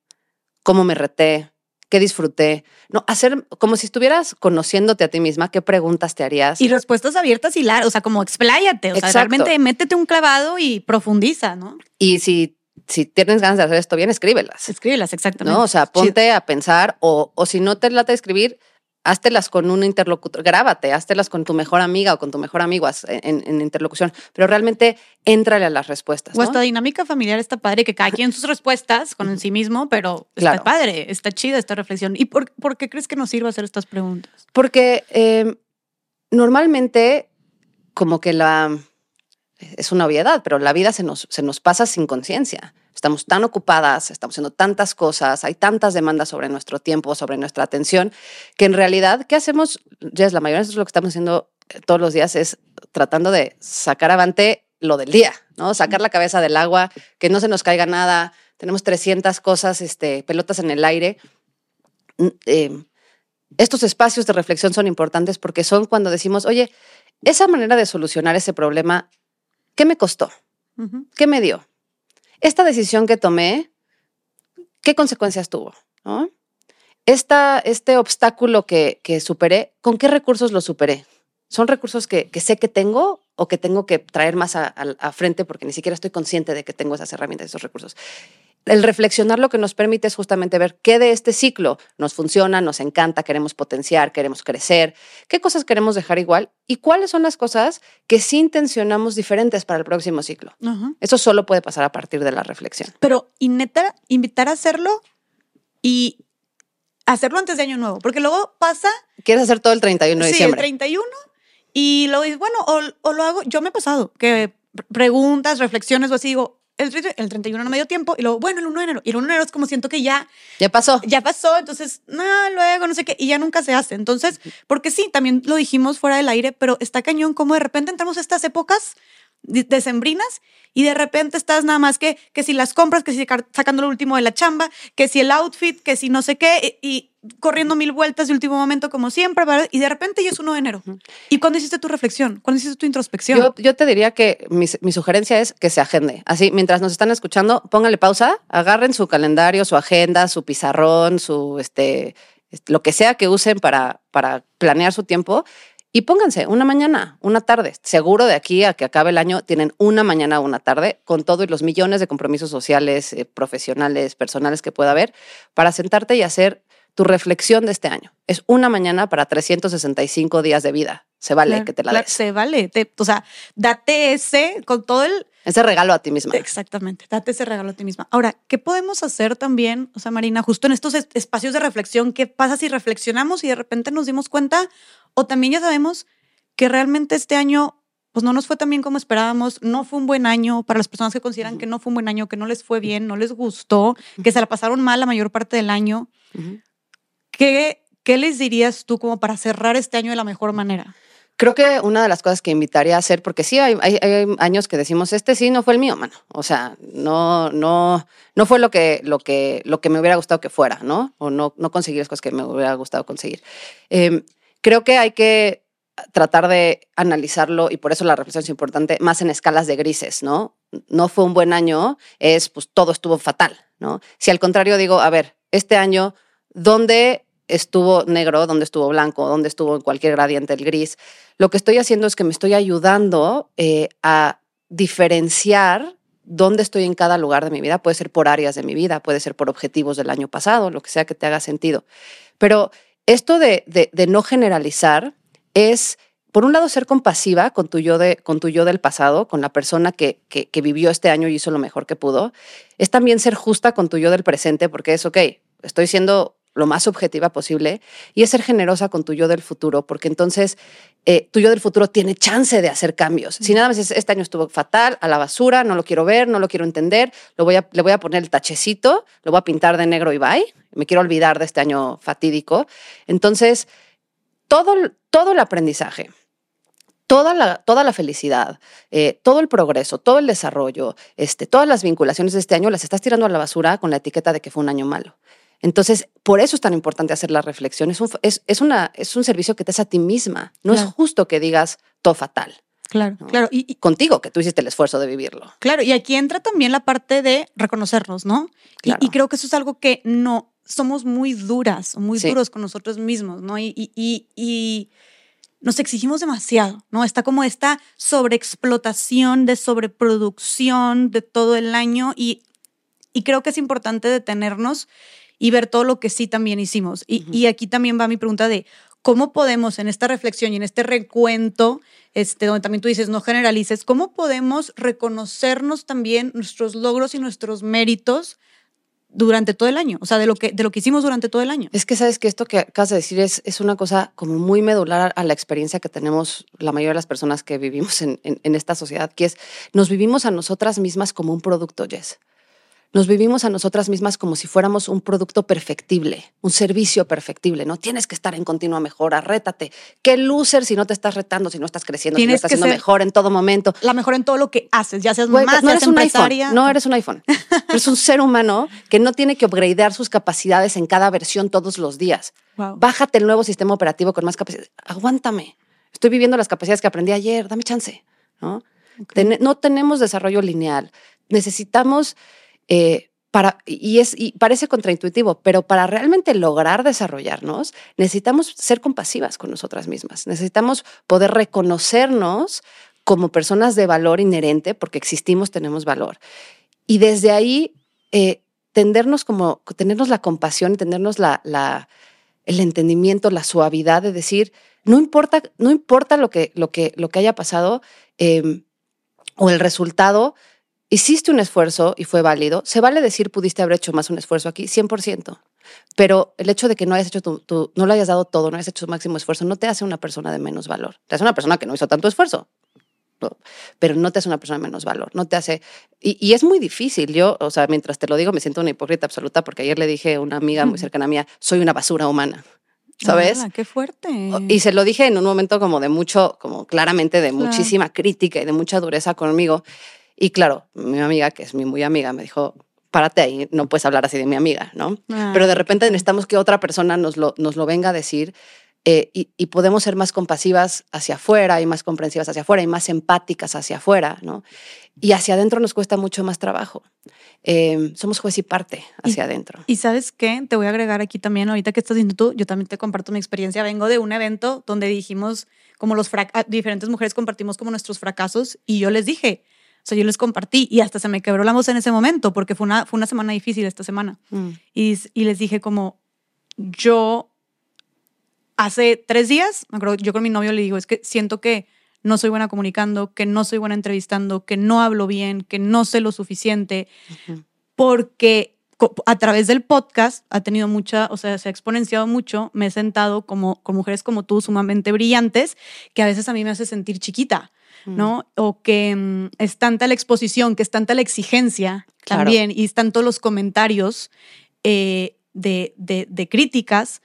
Speaker 2: ¿Cómo me reté? ¿Qué disfruté? No, hacer como si estuvieras conociéndote a ti misma, ¿qué preguntas te harías?
Speaker 1: Y respuestas abiertas y largas, o sea, como expláyate, o sea, realmente métete un clavado y profundiza, ¿no?
Speaker 2: Y si, si tienes ganas de hacer esto bien, escríbelas.
Speaker 1: Escríbelas, exactamente.
Speaker 2: ¿no? O sea, ponte a pensar o, o si no te late escribir, háztelas con un interlocutor, grábate, háztelas con tu mejor amiga o con tu mejor amigo en, en interlocución, pero realmente éntrale a las respuestas.
Speaker 1: O
Speaker 2: ¿no?
Speaker 1: esta dinámica familiar está padre, que cada quien sus respuestas con sí mismo, pero
Speaker 2: Claro.
Speaker 1: está padre, está chida esta reflexión. ¿Y por, por qué crees que nos sirve hacer estas preguntas?
Speaker 2: Porque eh, normalmente, como que la. Es una obviedad, pero la vida se nos, se nos pasa sin conciencia. Estamos tan ocupadas, estamos haciendo tantas cosas, hay tantas demandas sobre nuestro tiempo, sobre nuestra atención, que en realidad, ¿qué hacemos? Jess, la mayoría de lo que estamos haciendo eh, todos los días es tratando de sacar avante lo del día, ¿no? Sacar la cabeza del agua, que no se nos caiga nada. Tenemos 300 cosas, este, pelotas en el aire. Mm, eh, estos espacios de reflexión son importantes porque son cuando decimos, oye, esa manera de solucionar ese problema, ¿qué me costó? ¿Qué me dio? Esta decisión que tomé, ¿qué consecuencias tuvo? Esta, este obstáculo que, que superé, ¿con qué recursos lo superé? ¿Son recursos que, que sé que tengo o que tengo que traer más a- a frente porque ni siquiera estoy consciente de que tengo esas herramientas, esos recursos? El reflexionar lo que nos permite es justamente ver qué de este ciclo nos funciona, nos encanta, queremos potenciar, queremos crecer, qué cosas queremos dejar igual y cuáles son las cosas que sí intencionamos diferentes para el próximo ciclo. Eso solo puede pasar a partir de la reflexión.
Speaker 1: Pero y neta, invitar a hacerlo y hacerlo antes de Año Nuevo, porque luego pasa...
Speaker 2: ¿Quieres hacer todo el 31 de diciembre?
Speaker 1: Sí, el 31 y luego dices, bueno, o, o lo hago, yo me he pasado, que preguntas, reflexiones o así, digo, el, el 31 no me dio tiempo y luego, bueno, el 1 de enero. Y el 1 de enero es como siento que ya.
Speaker 2: Ya pasó.
Speaker 1: Ya pasó, entonces, no, luego, no sé qué, y ya nunca se hace. Entonces, porque sí, también lo dijimos fuera del aire, pero está cañón como de repente entramos a estas épocas decembrinas y de repente estás nada más que, que si las compras, que si sacando lo último de la chamba, que si el outfit, que si no sé qué, y, corriendo mil vueltas de último momento como siempre, y de repente ya es 1 de enero. ¿Y cuándo hiciste tu reflexión? ¿Cuándo hiciste tu introspección?
Speaker 2: Yo, yo te diría que mi, mi, sugerencia es que se agende. Así, mientras nos están escuchando, póngale pausa, agarren su calendario, su agenda, su pizarrón, su, este, lo que sea que usen para, para planear su tiempo y pónganse una mañana, una tarde. Seguro de aquí a que acabe el año tienen una mañana o una tarde con todos los millones de compromisos sociales, eh, profesionales, personales que pueda haber para sentarte y hacer tu reflexión de este año. Es una mañana para 365 días de vida. Se vale que te la des.
Speaker 1: Se vale. o sea, date ese con todo el...
Speaker 2: Ese regalo a ti misma.
Speaker 1: Exactamente, date ese regalo a ti misma. Ahora, ¿qué podemos hacer también, o sea, Marina, justo en estos espacios de reflexión? ¿Qué pasa si reflexionamos y de repente nos dimos cuenta o también ya sabemos que realmente este año pues no nos fue tan bien como esperábamos, no fue un buen año para las personas que consideran que no fue un buen año, que no les fue bien, no les gustó, que se la pasaron mal la mayor parte del año. ¿Qué, ¿Qué les dirías tú como para cerrar este año de la mejor manera?
Speaker 2: Creo que una de las cosas que invitaría a hacer, porque sí hay, hay, años que decimos, este sí no fue el mío, mano. O sea, no, no, no fue lo que, lo que, lo que me hubiera gustado que fuera, ¿no? O no, no conseguir las cosas que me hubiera gustado conseguir. Eh, Creo que hay que tratar de analizarlo y por eso la reflexión es importante, más en escalas de grises, ¿no? No fue un buen año, es pues todo estuvo fatal, ¿no? Si al contrario digo, a ver, este año, ¿dónde estuvo negro, dónde estuvo blanco, dónde estuvo en cualquier gradiente el gris? Lo que estoy haciendo es que me estoy ayudando eh, a diferenciar dónde estoy en cada lugar de mi vida. Puede ser por áreas de mi vida, puede ser por objetivos del año pasado, lo que sea que te haga sentido. Pero esto de, no generalizar es, por un lado, ser compasiva con tu yo, de, con tu yo del pasado, con la persona que, que, vivió este año y hizo lo mejor que pudo. Es también ser justa con tu yo del presente, porque es, ok, estoy siendo lo más objetiva posible y es ser generosa con tu yo del futuro, porque entonces eh, tu yo del futuro tiene chance de hacer cambios. Si nada más es, este año estuvo fatal, a la basura, no lo quiero ver, no lo quiero entender, lo voy a, le voy a poner el tachecito, lo voy a pintar de negro y bye, me quiero olvidar de este año fatídico. Entonces, todo, todo el aprendizaje, toda la, toda la felicidad, eh, todo el progreso, todo el desarrollo, este, todas las vinculaciones de este año las estás tirando a la basura con la etiqueta de que fue un año malo. Entonces, por eso es tan importante hacer la reflexión. Es un, es, una, es un servicio que te hace a ti misma. No es justo que digas todo fatal.
Speaker 1: Claro, claro.
Speaker 2: Y, contigo, que tú hiciste el esfuerzo de vivirlo.
Speaker 1: Claro, y aquí entra también la parte de reconocernos, ¿no? Y, creo que eso es algo que no somos muy duras, muy duros con nosotros mismos, ¿no? Y, y, nos exigimos demasiado, ¿no? Está como esta sobreexplotación de sobreproducción de todo el año y, y creo que es importante detenernos y ver todo lo que sí también hicimos. Y, aquí también va mi pregunta de cómo podemos en esta reflexión y en este recuento, este, donde también tú dices no generalices, cómo podemos reconocernos también nuestros logros y nuestros méritos durante todo el año, o sea, de lo que, de lo que hicimos durante todo el año.
Speaker 2: Es que sabes que esto que acabas de decir es, es una cosa como muy medular a la experiencia que tenemos la mayoría de las personas que vivimos en, en esta sociedad, que es nos vivimos a nosotras mismas como un producto, Jess nos vivimos a nosotras mismas como si fuéramos un producto perfectible, un servicio perfectible, ¿no? Tienes que estar en continua mejora, rétate. Qué loser si no te estás retando, si no estás creciendo, si no estás siendo mejor en todo momento.
Speaker 1: La mejor en todo lo que haces, ya seas más, no eres un
Speaker 2: iPhone, no eres un iPhone. eres un ser humano que no tiene que upgradear sus capacidades en cada versión todos los días. Bájate el nuevo sistema operativo con más capacidades. Aguántame. Estoy viviendo las capacidades que aprendí ayer, dame chance, ¿no? no tenemos desarrollo lineal. Necesitamos eh, para, y, es, y parece contraintuitivo, pero para realmente lograr desarrollarnos, necesitamos ser compasivas con nosotras mismas. Necesitamos poder reconocernos como personas de valor inherente, porque existimos, tenemos valor. Y desde ahí, eh, tendernos como, tenernos la compasión, tenernos la, la, el entendimiento, la suavidad de decir, no importa, no importa lo que, lo que, lo que haya pasado em, o el resultado, hiciste un esfuerzo y fue válido. Se vale decir, pudiste haber hecho más un esfuerzo aquí, 100%. Pero el hecho de que no hayas hecho tu, no lo hayas dado todo, no hayas hecho tu máximo esfuerzo, no te hace una persona de menos valor. Te hace una persona que no hizo tanto esfuerzo. Pero no te hace una persona de menos valor, no te hace... Y, es muy difícil. Yo, o sea, mientras te lo digo, me siento una hipócrita absoluta porque ayer le dije a una amiga muy cercana mía, soy una basura humana. ¿Sabes?
Speaker 1: qué fuerte.
Speaker 2: Y se lo dije en un momento como de mucho, como claramente de muchísima crítica y de mucha dureza conmigo. Y claro, mi amiga, que es mi muy amiga, me dijo, párate ahí, no puedes hablar así de mi amiga, ¿no? Pero de repente necesitamos que otra persona nos lo, nos lo venga a decir eh, y, podemos ser más compasivas hacia afuera y más comprensivas hacia afuera y más empáticas hacia afuera, ¿no? Y hacia adentro nos cuesta mucho más trabajo. Em, somos juez y parte hacia adentro.
Speaker 1: Y sabes qué, te voy a agregar aquí también, ahorita que estás diciendo tú, yo también te comparto mi experiencia. Vengo de un evento donde dijimos, como los ah, diferentes mujeres compartimos como nuestros fracasos y yo les dije, sea, yo les compartí y hasta se me quebró la voz en ese momento porque fue una, fue una semana difícil esta semana. Mm. Y, y les dije como, yo hace tres días, me acuerdo, yo con mi novio le digo, es que siento que no soy buena comunicando, que no soy buena entrevistando, que no hablo bien, que no sé lo suficiente, porque a través del podcast ha tenido mucha, o sea, se ha exponenciado mucho, me he sentado como, con mujeres como tú, sumamente brillantes, que a veces a mí me hace sentir chiquita, ¿no? O que mm, es tanta la exposición, que es tanta la exigencia también, y están todos los comentarios eh, de, de, de críticas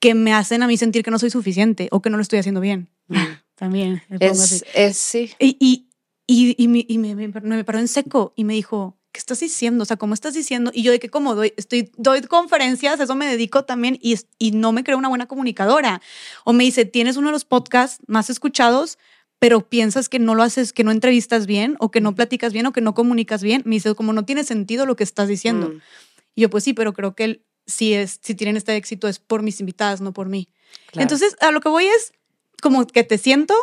Speaker 1: que me hacen a mí sentir que no soy suficiente o que no lo estoy haciendo bien. Mm. [LAUGHS] También.
Speaker 2: Es, es, sí.
Speaker 1: Y, y, y, y, me, y me, me, paró en seco y me dijo, ¿qué estás diciendo? O sea, ¿cómo estás diciendo? Y yo de que como doy, estoy, doy conferencias, eso me dedico también y, y no me creo una buena comunicadora. O me dice, tienes uno de los podcasts más escuchados, pero piensas que no lo haces, que no entrevistas bien o que no platicas bien o que no comunicas bien. Me dice, como no tiene sentido lo que estás diciendo. Mm. Y yo, pues sí, pero creo que si, es, si tienen este éxito es por mis invitadas, no por mí. Entonces, a lo que voy es como que te siento,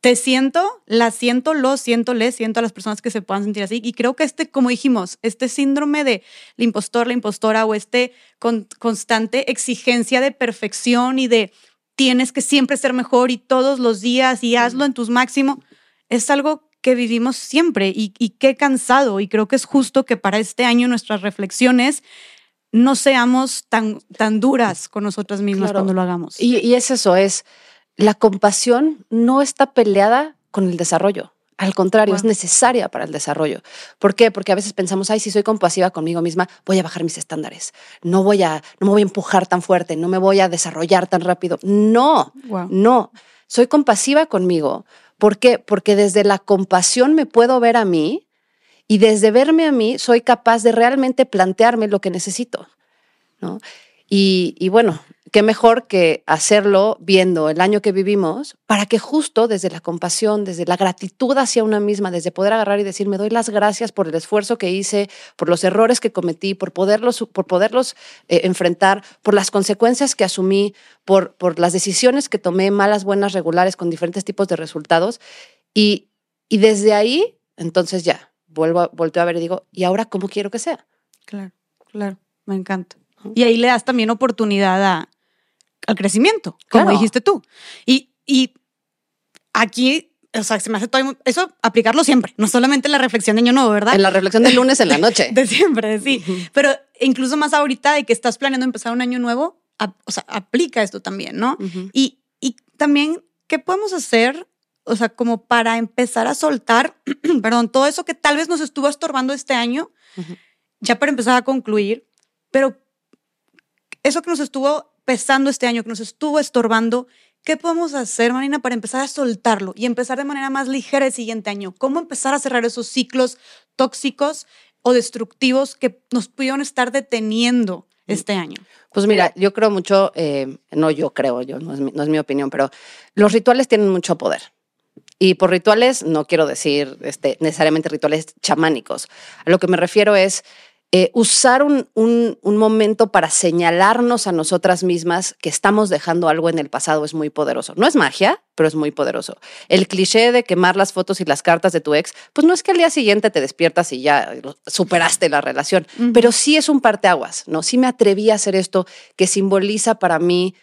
Speaker 1: te siento, la siento, lo siento, le siento a las personas que se puedan sentir así. Y creo que este, como dijimos, este síndrome de la impostor, la impostora o este con, constante exigencia de perfección y de tienes que siempre ser mejor y todos los días y hazlo en tus máximos, es algo que vivimos siempre y, y qué cansado. Y creo que es justo que para este año nuestras reflexiones no seamos tan, tan duras con nosotras mismas cuando lo hagamos.
Speaker 2: Y, es eso, es la compasión no está peleada con el desarrollo. Al contrario, es necesaria para el desarrollo. ¿Por qué? Porque a veces pensamos, ay, si soy compasiva conmigo misma, voy a bajar mis estándares. No voy a, no me voy a empujar tan fuerte, no me voy a desarrollar tan rápido. No, no. Soy compasiva conmigo. ¿Por qué? Porque desde la compasión me puedo ver a mí y desde verme a mí soy capaz de realmente plantearme lo que necesito. ¿no? Y, y, bueno, qué mejor que hacerlo viendo el año que vivimos para que justo desde la compasión, desde la gratitud hacia una misma, desde poder agarrar y decir, me doy las gracias por el esfuerzo que hice, por los errores que cometí, por poderlos, por poderlos eh, enfrentar, por las consecuencias que asumí, por, por las decisiones que tomé, malas, buenas, regulares, con diferentes tipos de resultados. Y, y desde ahí, entonces ya, vuelvo a, volteo a ver y digo, ¿y ahora cómo quiero que sea?
Speaker 1: Claro, claro, me encanta. Y ahí le das también oportunidad al crecimiento, como dijiste tú. Y, y aquí, o sea, se me hace todo, eso aplicarlo siempre, no solamente en la reflexión de año nuevo, ¿verdad?
Speaker 2: En la reflexión del lunes en la noche. [LAUGHS]
Speaker 1: de siempre, sí. Pero incluso más ahorita de que estás planeando empezar un año nuevo, o sea, aplica esto también, ¿no? y, y también, ¿qué podemos hacer o sea, como para empezar a soltar, [CLEARS THROAT] perdón, todo eso que tal vez nos estuvo estorbando este año, ya para empezar a concluir, pero eso que nos estuvo pesando este año, que nos estuvo estorbando, ¿qué podemos hacer, Marina, para empezar a soltarlo y empezar de manera más ligera el siguiente año? ¿Cómo empezar a cerrar esos ciclos tóxicos o destructivos que nos pudieron estar deteniendo este año?
Speaker 2: Pues mira, yo creo mucho, eh, no yo creo, yo no no es mi opinión, pero los rituales tienen mucho poder. Y por rituales no quiero decir este, necesariamente rituales chamánicos. A lo que me refiero es eh, usar un, un, un, momento para señalarnos a nosotras mismas que estamos dejando algo en el pasado es muy poderoso. No es magia, pero es muy poderoso. El cliché de quemar las fotos y las cartas de tu ex, pues no es que al día siguiente te despiertas y ya superaste la relación, uh -huh. pero sí es un parteaguas, ¿no? Sí me atreví a hacer esto que simboliza para mí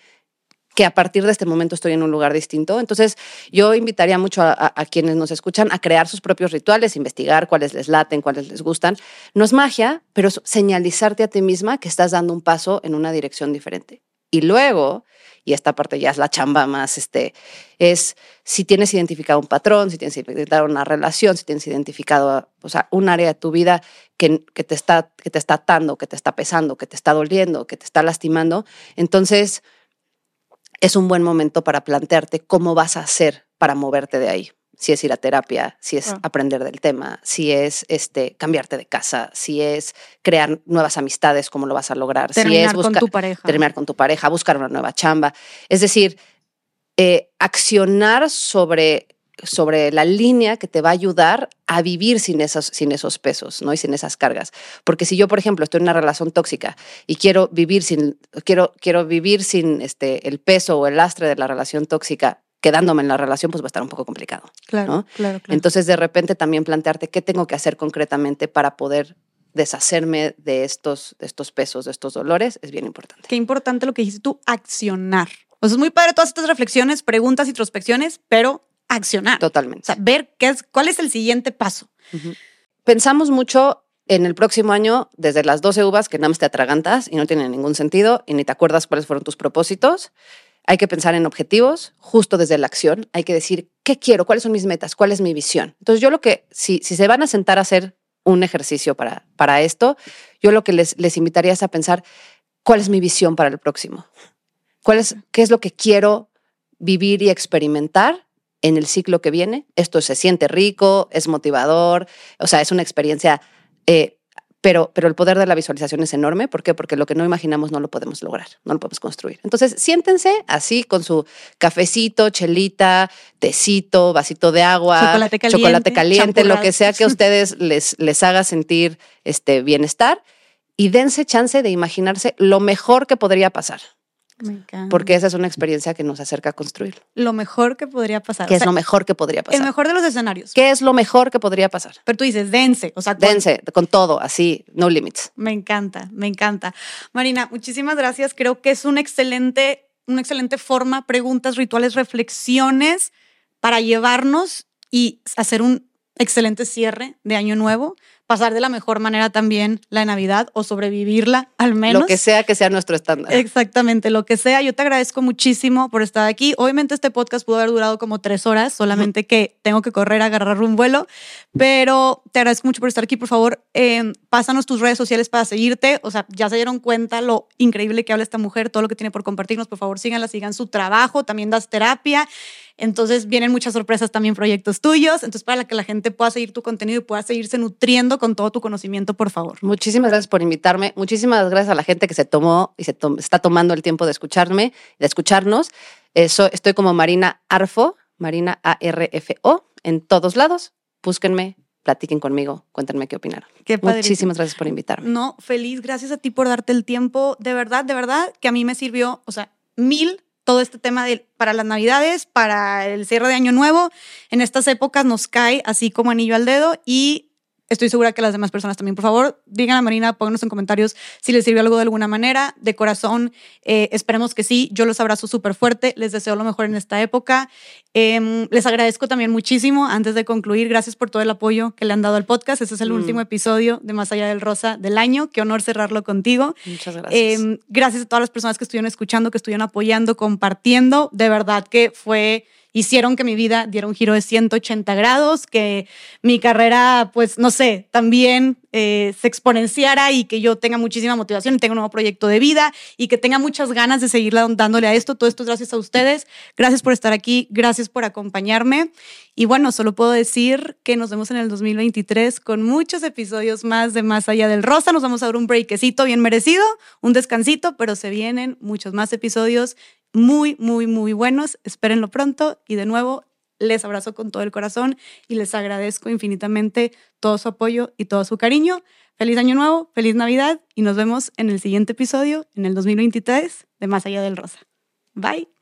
Speaker 2: que a partir de este momento estoy en un lugar distinto. Entonces, yo invitaría mucho a, a, quienes nos escuchan a crear sus propios rituales, investigar cuáles les laten, cuáles les gustan. No es magia, pero es señalizarte a ti misma que estás dando un paso en una dirección diferente. Y luego, y esta parte ya es la chamba más, este, es si tienes identificado un patrón, si tienes identificado una relación, si tienes identificado o sea, un área de tu vida que, que, te está, que te está atando, que te está pesando, que te está doliendo, que te está lastimando, entonces es un buen momento para plantearte cómo vas a hacer para moverte de ahí. Si es ir a terapia, si es ah. aprender del tema, si es este, cambiarte de casa, si es crear nuevas amistades, cómo lo vas a lograr,
Speaker 1: terminar
Speaker 2: si es
Speaker 1: buscar, con tu pareja.
Speaker 2: terminar con tu pareja, buscar una nueva chamba. Es decir, eh, accionar sobre, sobre la línea que te va a ayudar a vivir sin esos, sin esos pesos, ¿no? Y sin esas cargas. Porque si yo, por ejemplo, estoy en una relación tóxica y quiero vivir sin, quiero, quiero vivir sin este, el peso o el lastre de la relación tóxica, quedándome en la relación, pues va a estar un poco complicado.
Speaker 1: Claro,
Speaker 2: ¿no?
Speaker 1: claro, claro.
Speaker 2: Entonces, de repente también plantearte qué tengo que hacer concretamente para poder deshacerme de estos, de estos pesos, de estos dolores, es bien importante.
Speaker 1: Qué importante lo que dijiste tú, accionar. O sea, es muy padre todas estas reflexiones, preguntas, introspecciones, pero accionar.
Speaker 2: Totalmente.
Speaker 1: O sea, ver qué es, cuál es el siguiente paso.
Speaker 2: Uh -huh. Pensamos mucho en el próximo año desde las 12 uvas que nada más te atragantas y no tienen ningún sentido y ni te acuerdas cuáles fueron tus propósitos. Hay que pensar en objetivos justo desde la acción. Hay que decir, ¿qué quiero? ¿Cuáles son mis metas? ¿Cuál es mi visión? Entonces yo lo que, si, si se van a sentar a hacer un ejercicio para, para esto, yo lo que les, les invitaría es a pensar, ¿cuál es mi visión para el próximo? ¿Cuál es, ¿Qué es lo que quiero vivir y experimentar en el ciclo que viene? Esto se siente rico, es motivador, o sea, es una experiencia eh, pero, pero el poder de la visualización es enorme. ¿Por qué? Porque lo que no imaginamos no lo podemos lograr, no lo podemos construir. Entonces, siéntense así con su cafecito, chelita, tecito, vasito de agua,
Speaker 1: chocolate caliente,
Speaker 2: chocolate caliente lo que sea que a [LAUGHS] ustedes les, les haga sentir este bienestar y dense chance de imaginarse lo mejor que podría pasar.
Speaker 1: Me encanta.
Speaker 2: Porque esa es una experiencia que nos acerca a construir.
Speaker 1: Lo mejor que podría pasar.
Speaker 2: ¿Qué o sea, es lo mejor que podría pasar?
Speaker 1: El mejor de los escenarios.
Speaker 2: ¿Qué es lo mejor que podría pasar?
Speaker 1: Pero tú dices, dense. O sea,
Speaker 2: con... dense, con todo, así, no limits.
Speaker 1: Me encanta, me encanta. Marina, muchísimas gracias. Creo que es un excelente, una excelente forma, preguntas, rituales, reflexiones para llevarnos y hacer un excelente cierre de año nuevo pasar de la mejor manera también la Navidad o sobrevivirla al menos.
Speaker 2: Lo que sea que sea nuestro estándar.
Speaker 1: Exactamente, lo que sea. Yo te agradezco muchísimo por estar aquí. Obviamente este podcast pudo haber durado como tres horas, solamente uh -huh. que tengo que correr a agarrar un vuelo, pero te agradezco mucho por estar aquí. Por favor, eh, pásanos tus redes sociales para seguirte. O sea, ya se dieron cuenta lo increíble que habla esta mujer, todo lo que tiene por compartirnos. Por favor, síganla, sigan su trabajo. También das terapia. Entonces vienen muchas sorpresas también, proyectos tuyos. Entonces, para que la gente pueda seguir tu contenido y pueda seguirse nutriendo con todo tu conocimiento, por favor.
Speaker 2: Muchísimas gracias por invitarme. Muchísimas gracias a la gente que se tomó y se to está tomando el tiempo de escucharme, de escucharnos. Eso, estoy como Marina Arfo, Marina A-R-F-O, en todos lados. Búsquenme, platiquen conmigo, cuéntenme qué opinaron.
Speaker 1: Qué
Speaker 2: Muchísimas gracias por invitarme.
Speaker 1: No, feliz, gracias a ti por darte el tiempo. De verdad, de verdad, que a mí me sirvió, o sea, mil todo este tema de, para las navidades, para el cierre de año nuevo. En estas épocas nos cae así como anillo al dedo y estoy segura que las demás personas también. Por favor, digan a Marina, pónganos en comentarios si les sirvió algo de alguna manera. De corazón, eh, esperemos que sí. Yo los abrazo súper fuerte. Les deseo lo mejor en esta época. Eh, les agradezco también muchísimo, antes de concluir, gracias por todo el apoyo que le han dado al podcast. Este es el mm. último episodio de Más Allá del Rosa del año. Qué honor cerrarlo contigo.
Speaker 2: Muchas gracias. Eh,
Speaker 1: gracias a todas las personas que estuvieron escuchando, que estuvieron apoyando, compartiendo. De verdad que fue hicieron que mi vida diera un giro de 180 grados, que mi carrera, pues, no sé, también eh, se exponenciara y que yo tenga muchísima motivación y tenga un nuevo proyecto de vida y que tenga muchas ganas de seguir dándole a esto. Todo esto es gracias a ustedes. Gracias por estar aquí, gracias por acompañarme. Y bueno, solo puedo decir que nos vemos en el 2023 con muchos episodios más de Más Allá del Rosa. Nos vamos a dar un breakecito bien merecido, un descansito, pero se vienen muchos más episodios muy, muy, muy buenos. Espérenlo pronto y de nuevo, les abrazo con todo el corazón y les agradezco infinitamente todo su apoyo y todo su cariño. Feliz año nuevo, feliz Navidad y nos vemos en el siguiente episodio en el 2023 de Más allá del Rosa. Bye.